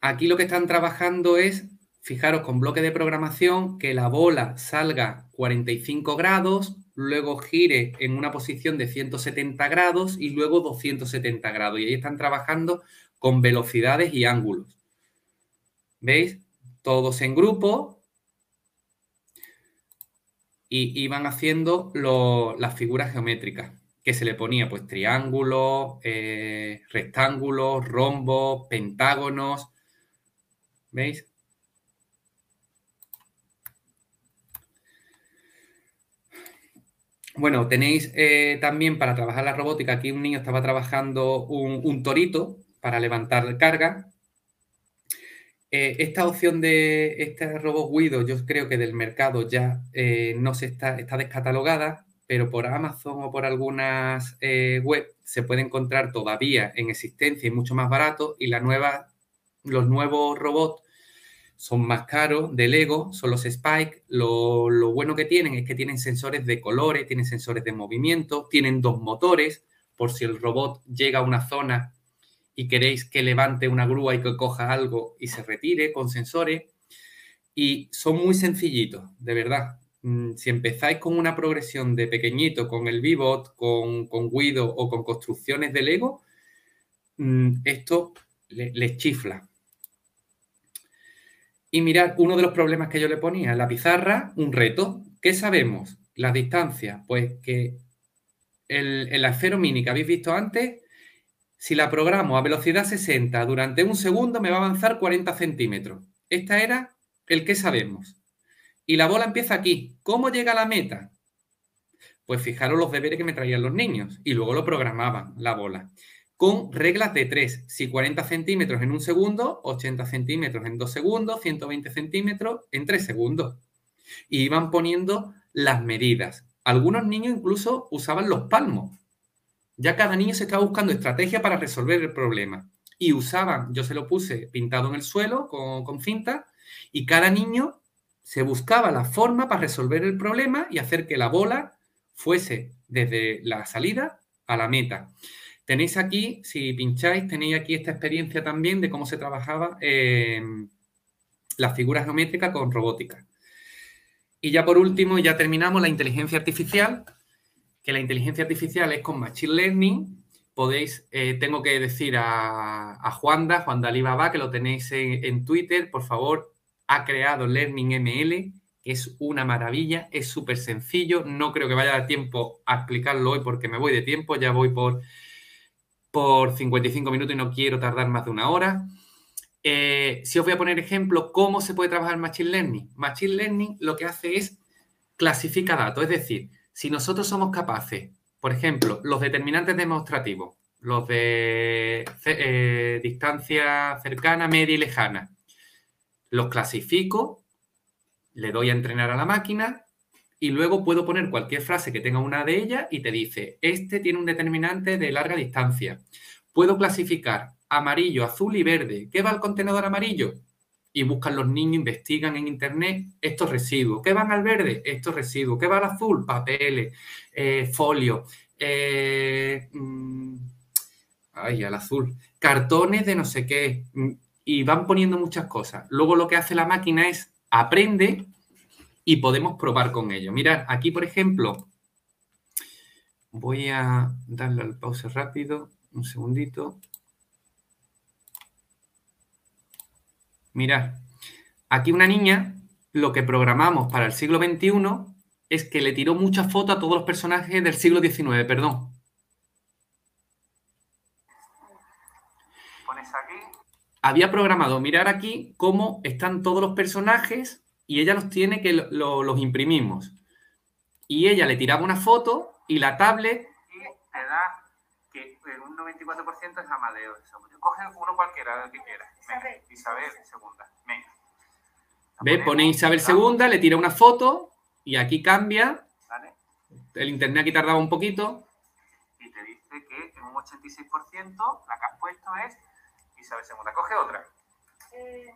Aquí lo que están trabajando es, fijaros, con bloque de programación, que la bola salga 45 grados, luego gire en una posición de 170 grados y luego 270 grados. Y ahí están trabajando con velocidades y ángulos. ¿Veis? Todos en grupo y iban haciendo las figuras geométricas que se le ponía, pues triángulos, eh, rectángulos, rombos, pentágonos. ¿Veis? Bueno, tenéis eh, también para trabajar la robótica, aquí un niño estaba trabajando un, torito para levantar carga. Eh, esta opción de este robot Guido, yo creo que del mercado ya eh, no se está, está descatalogada, pero por Amazon o por algunas web se puede encontrar todavía en existencia y mucho más barato. Y la nueva, los nuevos robots son más caros de Lego, son los Spike. Lo, bueno que tienen es que tienen sensores de colores, tienen sensores de movimiento, tienen dos motores, por si el robot llega a una zona y queréis que levante una grúa y que coja algo y se retire con sensores. Y son muy sencillitos, de verdad. Mm, si empezáis con una progresión de pequeñito, con el Vivot, con, con Guido o con construcciones de Lego, mm, esto les chifla. Y mirad, uno de los problemas que yo le ponía en la pizarra, un reto. ¿Qué sabemos? Las distancias. Pues que el, la esfero mini que habéis visto antes, si la programo a velocidad 60 durante un segundo, me va a avanzar 40 centímetros. Esta era el que sabemos. Y la bola empieza aquí. ¿Cómo llega a la meta? Pues fijaros los deberes que me traían los niños. Y luego lo programaban, la bola con reglas de 3. Si 40 centímetros en un segundo, 80 centímetros en dos segundos, 120 centímetros en tres segundos. Y iban poniendo las medidas. Algunos niños incluso usaban los palmos. Ya cada niño se estaba buscando estrategia para resolver el problema. Y usaban, yo se lo puse pintado en el suelo con cinta, Y cada niño se buscaba la forma para resolver el problema y hacer que la bola fuese desde la salida a la meta. Tenéis aquí, si pincháis, tenéis aquí esta experiencia también de cómo se trabajaba eh, las figuras geométricas con robótica. Y ya por último, ya terminamos la inteligencia artificial, que la inteligencia artificial es con Machine Learning. Podéis, eh, tengo que decir a, a Juanda, Juan Alibaba, que lo tenéis en, en Twitter, por favor, ha creado Learning ML, que es una maravilla, es súper sencillo, no creo que vaya a dar tiempo a explicarlo hoy porque me voy de tiempo, ya voy por, por 55 minutos y no quiero tardar más de una hora. Eh, si os voy a poner ejemplo, ¿cómo se puede trabajar Machine Learning? Machine Learning lo que hace es clasifica datos, es decir, si nosotros somos capaces, por ejemplo, los determinantes demostrativos, los de eh, distancia cercana, media y lejana, los clasifico, le doy a entrenar a la máquina y luego puedo poner cualquier frase que tenga una de ellas y te dice, este tiene un determinante de larga distancia. Puedo clasificar amarillo, azul y verde. ¿Qué va al contenedor amarillo? Y buscan los niños, investigan en internet estos residuos. ¿Qué van al verde? Estos residuos. ¿Qué va al azul? Papeles, eh, folio. Eh, mm, ay, al azul. Cartones de no sé qué. Mm, y van poniendo muchas cosas. Luego lo que hace la máquina es aprende y podemos probar con ello. Mirad, aquí por ejemplo, voy a darle al pause rápido, un segundito. Mirad, aquí una niña, lo que programamos para el siglo XXI es que le tiró muchas fotos a todos los personajes del siglo XIX, perdón. Pones aquí. Había programado, mirar aquí cómo están todos los personajes y ella los tiene que los imprimimos. Y ella le tiraba una foto y la tablet... Y te da que un 94% es Amadeo. Coge uno cualquiera que quieras. Isabel segunda. Venga. ¿Ves? Pone Isabel segunda, le tira una foto y aquí cambia. El internet aquí tardaba un poquito. Y te dice que en un 86% la que has puesto es Isabel segunda. Coge otra. Eh,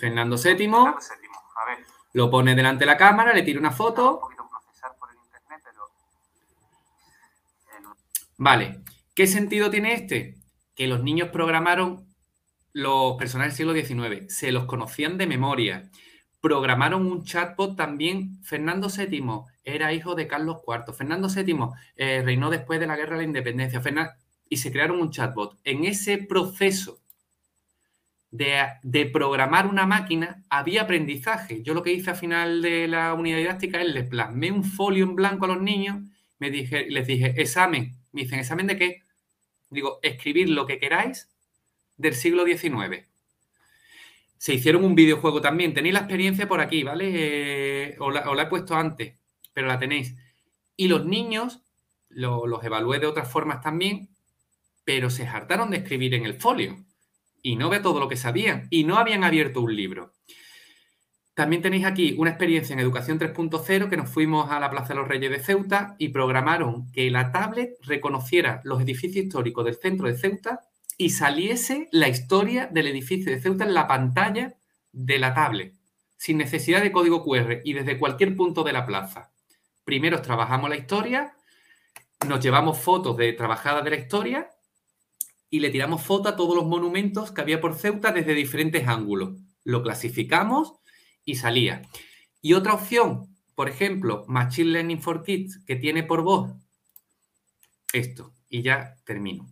Fernando VII. Fernando VII. A ver. Lo pone delante de la cámara, le tira una foto. Pero... Vale. ¿Qué sentido tiene este? Que los niños programaron los personajes del siglo XIX, se los conocían de memoria. Programaron un chatbot también. Fernando VII era hijo de Carlos IV. Fernando VII eh, reinó después de la Guerra de la Independencia. y se crearon un chatbot. En ese proceso de, programar una máquina había aprendizaje. Yo lo que hice al final de la unidad didáctica es les plasmé un folio en blanco a los niños, me dije, les dije, examen. Me dicen, ¿examen de qué? Digo, escribir lo que queráis del siglo XIX. Se hicieron un videojuego también. Tenéis la experiencia por aquí, ¿vale? Eh, os, la, he puesto antes, pero la tenéis. Y los niños los evalué de otras formas también, pero se hartaron de escribir en el folio y no ve todo lo que sabían y no habían abierto un libro. También tenéis aquí una experiencia en Educación 3.0 que nos fuimos a la Plaza de los Reyes de Ceuta y programaron que la tablet reconociera los edificios históricos del centro de Ceuta y saliese la historia del edificio de Ceuta en la pantalla de la tablet, sin necesidad de código QR y desde cualquier punto de la plaza. Primero trabajamos la historia, nos llevamos fotos de trabajadas de la historia y le tiramos foto a todos los monumentos que había por Ceuta desde diferentes ángulos. Lo clasificamos y salía. Y otra opción, por ejemplo, Machine Learning for Kids, que tiene por voz esto. Y ya termino.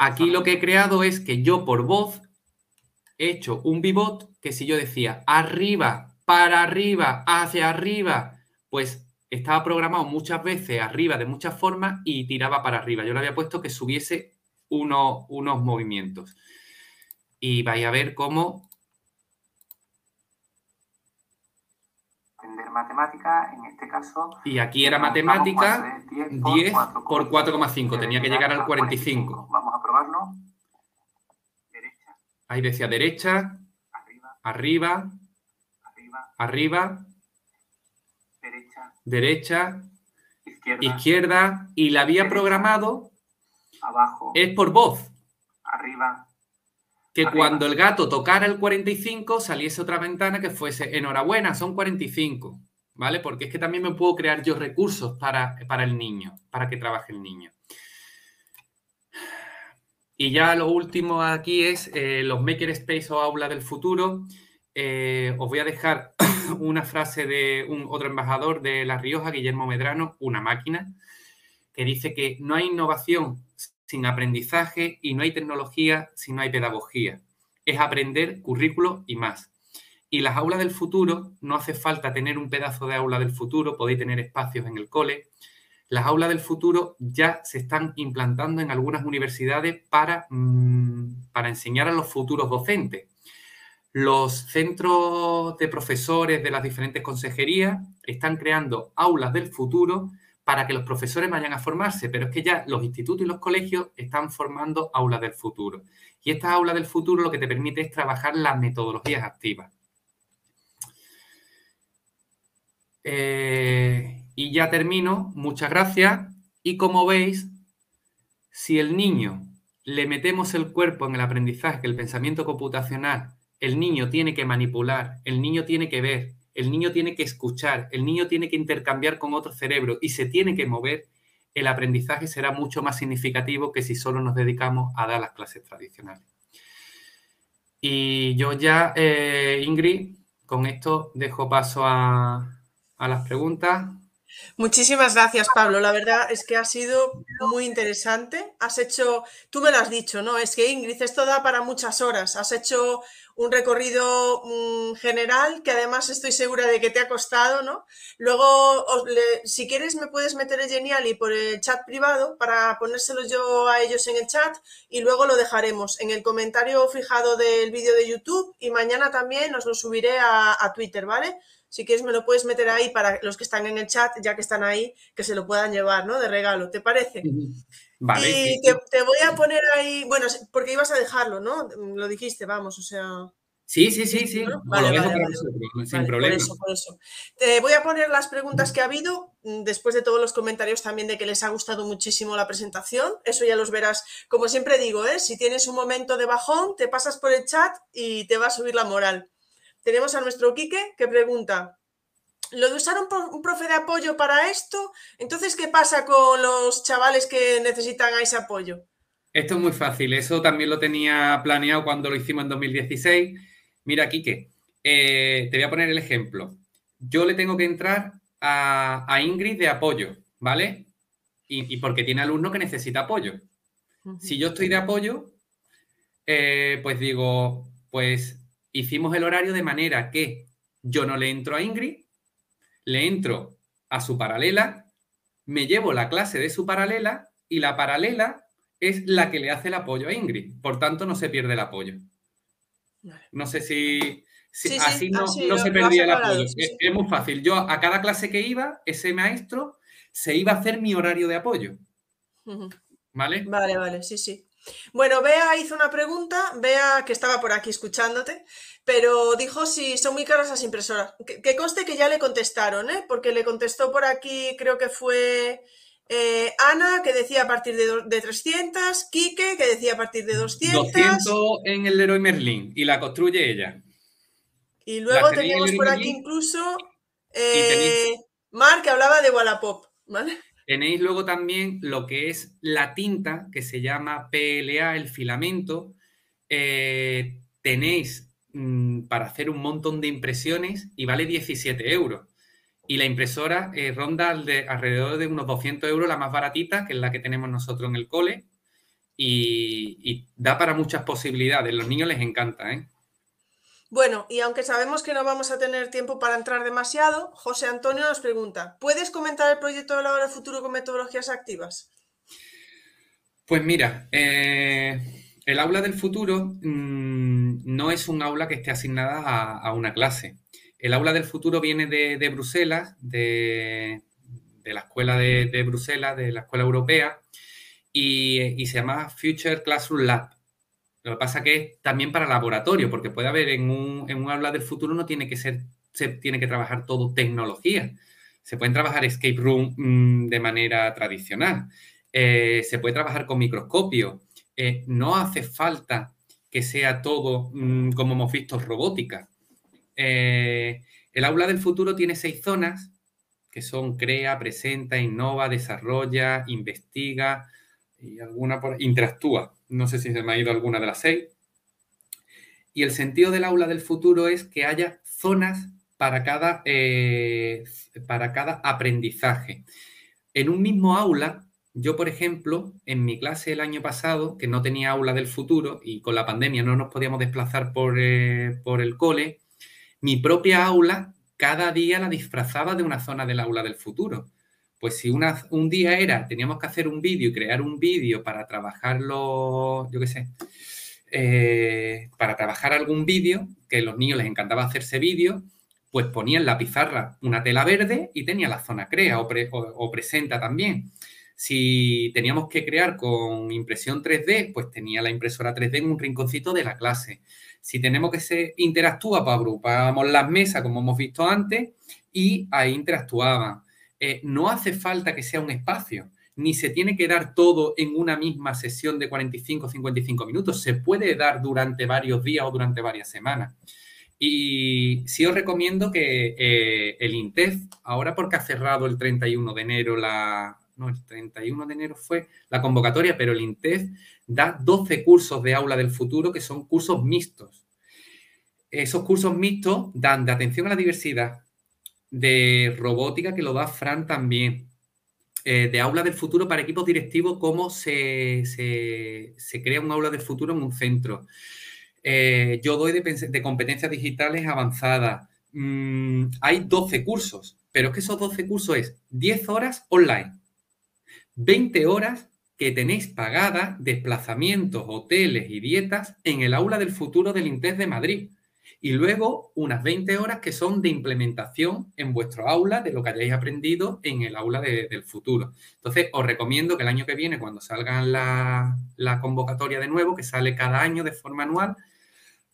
Aquí lo que he creado es que yo por voz he hecho un bibot que si yo decía arriba, para arriba, hacia arriba, pues estaba programado muchas veces arriba de muchas formas y tiraba para arriba. Yo le había puesto que subiese uno, unos movimientos. Y vais a ver cómo... Entender matemática, en este caso... Y aquí era matemática 10 por 4,5. Tenía que llegar al 45. Vamos a probarlo. Derecha. Ahí decía derecha. Arriba. Arriba. Arriba derecha, izquierda, y la había programado abajo, es por voz. Arriba. que cuando el gato tocara el 45 saliese otra ventana que fuese enhorabuena, son 45, ¿vale? Porque es que también me puedo crear yo recursos para, para el niño, para que trabaje el niño. Y ya lo último aquí es eh, los Makerspace o aula del futuro. Eh, os voy a dejar una frase de un, otro embajador de La Rioja, Guillermo Medrano, una máquina, que dice que no hay innovación sin aprendizaje y no hay tecnología si no hay pedagogía. Es aprender currículo y más. Y las aulas del futuro, no hace falta tener un pedazo de aula del futuro, podéis tener espacios en el cole. Las aulas del futuro ya se están implantando en algunas universidades para, mm, para enseñar a los futuros docentes. Los centros de profesores de las diferentes consejerías están creando aulas del futuro para que los profesores vayan a formarse, pero es que ya los institutos y los colegios están formando aulas del futuro. Y estas aulas del futuro lo que te permite es trabajar las metodologías activas. Eh, y ya termino, muchas gracias. Y como veis, si el niño le metemos el cuerpo en el aprendizaje, el pensamiento computacional, el niño tiene que manipular, el niño tiene que ver, el niño tiene que escuchar, el niño tiene que intercambiar con otro cerebro y se tiene que mover, el aprendizaje será mucho más significativo que si solo nos dedicamos a dar las clases tradicionales. Y yo ya, eh, Ingrid, con esto dejo paso a, a las preguntas. Muchísimas gracias, Pablo. La verdad es que ha sido muy interesante. Has hecho, tú me lo has dicho, ¿no? Es que Ingrid, esto da para muchas horas. Has hecho un recorrido mm, general que además estoy segura de que te ha costado, ¿no? Luego, si quieres, me puedes meter el Geniali por el chat privado para ponérselo yo a ellos en el chat y luego lo dejaremos en el comentario fijado del vídeo de YouTube y mañana también os lo subiré a Twitter, ¿vale? Si quieres, me lo puedes meter ahí para los que están en el chat, ya que están ahí, que se lo puedan llevar, ¿no? De regalo, ¿te parece? Vale. Y te, voy a poner ahí, bueno, porque ibas a dejarlo, ¿no? Lo dijiste, vamos, o sea. Sí, sí, sí, sí. Vale, sin problema. Por eso, por eso. Te voy a poner las preguntas que ha habido, mm, después de todos los comentarios también de que les ha gustado muchísimo la presentación. Eso ya los verás. Como siempre digo, ¿eh? si tienes un momento de bajón, te pasas por el chat y te va a subir la moral. Tenemos a nuestro Quique que pregunta, lo de usar un, profe de apoyo para esto, entonces, ¿qué pasa con los chavales que necesitan ese apoyo? Esto es muy fácil, eso también lo tenía planeado cuando lo hicimos en 2016. Mira, Quique, eh, te voy a poner el ejemplo. Yo le tengo que entrar a, Ingrid de apoyo, ¿vale? Y, porque tiene alumno que necesita apoyo. Si yo estoy de apoyo, eh, pues digo, pues hicimos el horario de manera que yo no le entro a Ingrid, le entro a su paralela, me llevo la clase de su paralela y la paralela es la que le hace el apoyo a Ingrid. Por tanto, no se pierde el apoyo. No sé si, así no, se perdía el apoyo. es, muy fácil. Yo a cada clase que iba, ese maestro se iba a hacer mi horario de apoyo. ¿Vale? Vale, vale, sí, sí. Bueno, Bea hizo una pregunta, Bea que estaba por aquí escuchándote, pero dijo si son muy caras las impresoras. Que, conste que ya le contestaron, ¿eh? porque le contestó por aquí, creo que fue eh, Ana, que decía a partir de, de, 300, Quique, que decía a partir de 200. 200 en el Leroy Merlin y la construye ella. Y luego teníamos por aquí incluso eh, Mar, que hablaba de Wallapop, ¿vale? Tenéis luego también lo que es la tinta, que se llama PLA, el filamento. Eh, tenéis mm, para hacer un montón de impresiones y vale 17 euros. Y la impresora eh, ronda de, alrededor de unos 200 euros, la más baratita, que es la que tenemos nosotros en el cole. Y, da para muchas posibilidades. Los niños les encanta, ¿eh? Bueno, y aunque sabemos que no vamos a tener tiempo para entrar demasiado, José Antonio nos pregunta, ¿puedes comentar el proyecto de la hora futuro con metodologías activas? Pues mira, eh, el aula del futuro mm, no es un aula que esté asignada a, una clase. El aula del futuro viene de, Bruselas, de, la escuela de, Bruselas, de la escuela europea, y, y se llama Future Classroom Lab. Lo que pasa que es también para laboratorio, porque puede haber en un, en un aula del futuro no tiene que ser, se tiene que trabajar todo tecnología. Se pueden trabajar escape room mm, de manera tradicional. Eh, se puede trabajar con microscopio. Eh, no hace falta que sea todo mm, como hemos visto robótica. Eh, el aula del futuro tiene seis zonas que son crea, presenta, innova, desarrolla, investiga y alguna por interactúa. No sé si se me ha ido alguna de las seis. Y el sentido del aula del futuro es que haya zonas para cada, eh, para cada aprendizaje. En un mismo aula, yo, por ejemplo, en mi clase el año pasado, que no tenía aula del futuro y con la pandemia no nos podíamos desplazar por, eh, por el cole, mi propia aula cada día la disfrazaba de una zona del aula del futuro. Pues si un día era, teníamos que hacer un vídeo y crear un vídeo para trabajarlo, yo qué sé, eh, para trabajar algún vídeo, que a los niños les encantaba hacerse vídeo, pues ponía en la pizarra una tela verde y tenía la zona crea o, presenta también. Si teníamos que crear con impresión 3D, pues tenía la impresora 3D en un rinconcito de la clase. Si tenemos que se interactúa, pues agrupábamos las mesas, como hemos visto antes, y ahí interactuaban. Eh, no hace falta que sea un espacio, ni se tiene que dar todo en una misma sesión de 45 o 55 minutos. Se puede dar durante varios días o durante varias semanas. Y sí os recomiendo que eh, el INTEF, ahora porque ha cerrado el 31 de enero la... No, el 31 de enero fue la convocatoria, pero el INTEF da 12 cursos de aula del futuro que son cursos mixtos. Esos cursos mixtos dan de atención a la diversidad, de robótica, que lo da Fran también, eh, de aula del futuro para equipos directivos, cómo se, crea un aula del futuro en un centro. Eh, yo doy de, competencias digitales avanzadas. Mm, hay 12 cursos, pero es que esos 12 cursos es 10 horas online, 20 horas que tenéis pagadas desplazamientos, hoteles y dietas en el aula del futuro del INTES de Madrid y luego unas 20 horas que son de implementación en vuestro aula de lo que hayáis aprendido en el aula del futuro. Entonces, os recomiendo que el año que viene, cuando salgan la, la convocatoria de nuevo, que sale cada año de forma anual,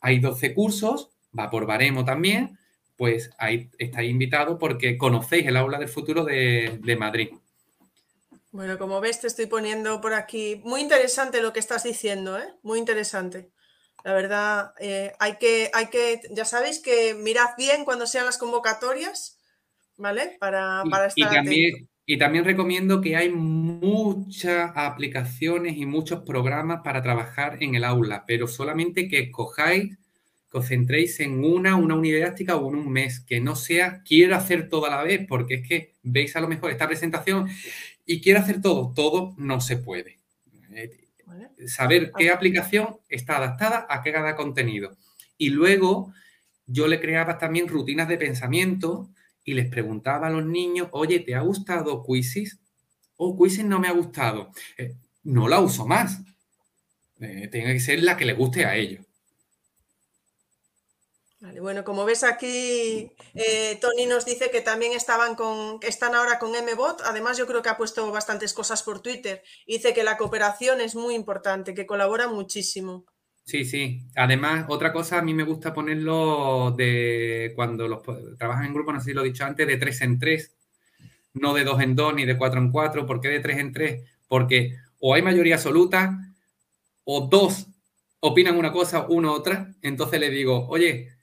hay 12 cursos, va por baremo también, pues ahí estáis invitados porque conocéis el aula del futuro de, de Madrid. Bueno, como ves, te estoy poniendo por aquí. Muy interesante lo que estás diciendo, ¿eh? Muy interesante. La verdad, eh, hay, que, hay que, ya sabéis que mirad bien cuando sean las convocatorias, ¿vale? Para, para estar y también, y también recomiendo que hay muchas aplicaciones y muchos programas para trabajar en el aula, pero solamente que escojáis, que os centréis en una, una unidad didáctica o en un mes, que no sea quiero hacer todo a la vez, porque es que veis a lo mejor esta presentación y quiero hacer todo, todo no se puede. Saber qué aplicación está adaptada a qué cada contenido. Y luego yo le creaba también rutinas de pensamiento y les preguntaba a los niños, oye, ¿te ha gustado Quizzes? O oh, Quizzes no me ha gustado. Eh, no la uso más. Eh, tiene que ser la que le guste a ellos bueno, como ves aquí, eh, Tony nos dice que también estaban con, están ahora con MBot. Además, yo creo que ha puesto bastantes cosas por Twitter. Dice que la cooperación es muy importante, que colabora muchísimo. Sí, sí. Además, otra cosa, a mí me gusta ponerlo de cuando los trabajan en grupo, no sé si lo he dicho antes, de tres en tres, no de dos en dos ni de cuatro en cuatro. ¿Por qué de tres en tres? Porque o hay mayoría absoluta o dos opinan una cosa, uno otra. Entonces le digo, oye,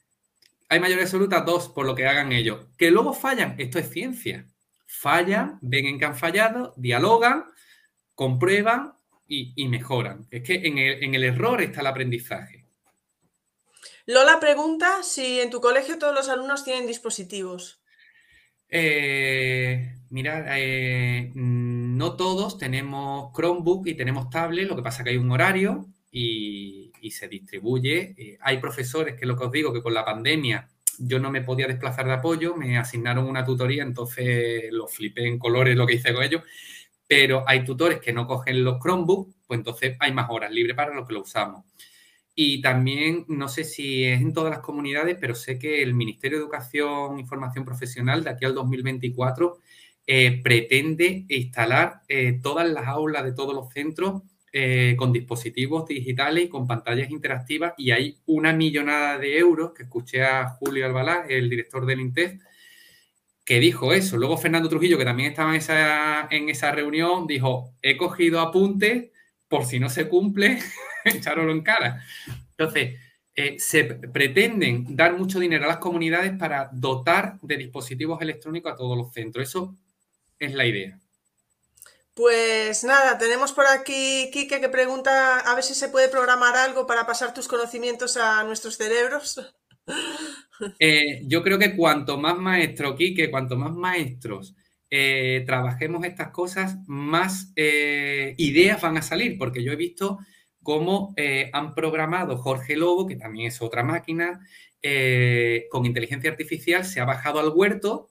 hay mayoría absoluta, dos, por lo que hagan ellos. Que luego fallan, esto es ciencia. Fallan, ven en que han fallado, dialogan, comprueban y, mejoran. Es que en el, error está el aprendizaje. Lola pregunta si en tu colegio todos los alumnos tienen dispositivos. Eh, mira, eh, no todos tenemos Chromebook y tenemos tablet, lo que pasa es que hay un horario y, y se distribuye. Eh, hay profesores que lo que os digo, que con la pandemia yo no me podía desplazar de apoyo, me asignaron una tutoría, entonces lo flipé en colores lo que hice con ellos, pero hay tutores que no cogen los Chromebooks, pues entonces hay más horas libres para los que lo usamos. Y también, no sé si es en todas las comunidades, pero sé que el Ministerio de Educación y Formación Profesional de aquí al 2024 eh, pretende instalar eh, todas las aulas de todos los centros eh, con dispositivos digitales y con pantallas interactivas y hay una millonada de euros que escuché a Julio Albalá, el director del INTEF, que dijo eso. Luego Fernando Trujillo, que también estaba en esa, en esa reunión, dijo, he cogido apuntes por si no se cumple, echarlo en cara. Entonces, eh, se pretenden dar mucho dinero a las comunidades para dotar de dispositivos electrónicos a todos los centros. Eso es la idea. Pues nada, tenemos por aquí Kike que pregunta a ver si se puede programar algo para pasar tus conocimientos a nuestros cerebros. Eh, yo creo que cuanto más maestro, Kike, cuanto más maestros eh, trabajemos estas cosas, más ideas van a salir, porque yo he visto cómo eh, han programado Jorge Lobo, que también es otra máquina, eh, con inteligencia artificial, se ha bajado al huerto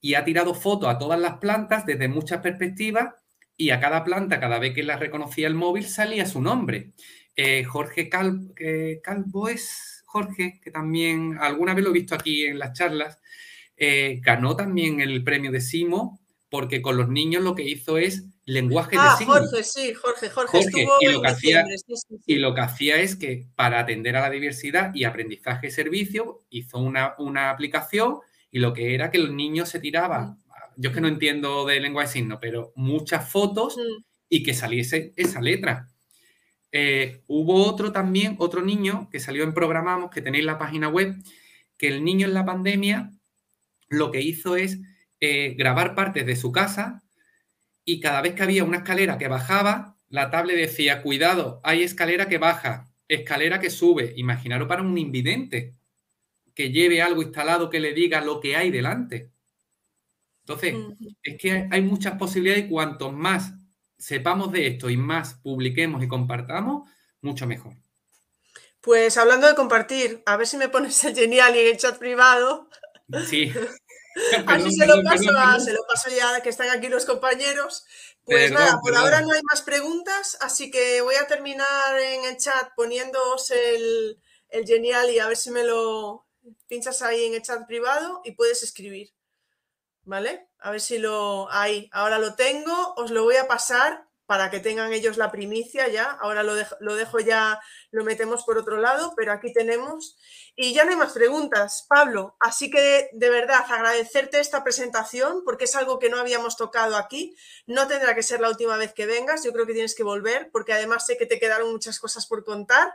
y ha tirado fotos a todas las plantas desde muchas perspectivas y a cada planta, cada vez que la reconocía el móvil, salía su nombre. Eh, Jorge Calvo es Jorge, que también alguna vez lo he visto aquí en las charlas, ganó también el premio de Simo porque con los niños lo que hizo es lenguaje ah, de signos. Jorge, sí, Jorge, Jorge, estuvo y, lo que hacía, y lo que hacía es que para atender a la diversidad y aprendizaje servicio hizo una, aplicación y lo que era que los niños se tiraban, yo es que no entiendo de lengua de signos, pero muchas fotos y que saliese esa letra. Eh, hubo otro también, otro niño que salió en Programamos, que tenéis la página web, que el niño en la pandemia lo que hizo es eh, grabar partes de su casa y cada vez que había una escalera que bajaba, la tablet decía, cuidado, hay escalera que baja, escalera que sube. Imaginaros para un invidente que lleve algo instalado que le diga lo que hay delante. Entonces, es que hay muchas posibilidades y cuanto más sepamos de esto y más publiquemos y compartamos, mucho mejor. Pues hablando de compartir, a ver si me pones el genial y en el chat privado. Sí. Así se, lo paso ya que están aquí los compañeros. Pues nada, por ahora no hay más preguntas, así que voy a terminar en el chat poniéndoos el, el genial y a ver si me lo pinchas ahí en el chat privado y puedes escribir. ¿Vale? A ver si lo... Ahí, ahora lo tengo, os lo voy a pasar para que tengan ellos la primicia ya. Ahora lo dejo, lo dejo ya, lo metemos por otro lado, pero aquí tenemos. Y ya no hay más preguntas, Pablo. Así que de verdad agradecerte esta presentación porque es algo que no habíamos tocado aquí. No tendrá que ser la última vez que vengas. Yo creo que tienes que volver porque además sé que te quedaron muchas cosas por contar.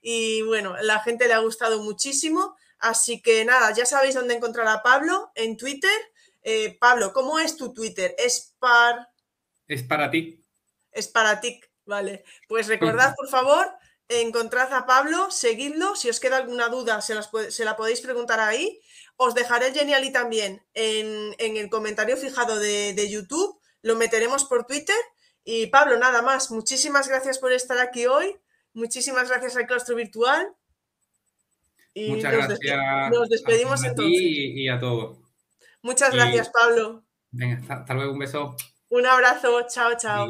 Y bueno, la gente le ha gustado muchísimo. Así que nada, ya sabéis dónde encontrar a Pablo en Twitter. Eh, Pablo, ¿cómo es tu Twitter? Es par... Es para ti. Es para ti, vale. Pues recordad, por favor, encontrad a Pablo, seguidlo. Si os queda alguna duda, se, la podéis preguntar ahí. Os dejaré el Geniali también en, el comentario fijado de, YouTube. Lo meteremos por Twitter. Y Pablo, nada más. Muchísimas gracias por estar aquí hoy. Muchísimas gracias al claustro virtual. Y Muchas nos gracias. nos despedimos a, Y, a todos. Muchas gracias, Pablo. Venga, hasta, luego. Un beso. Un abrazo. Chao, chao.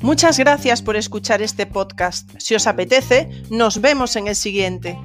Muchas gracias por escuchar este podcast. Si os apetece, nos vemos en el siguiente.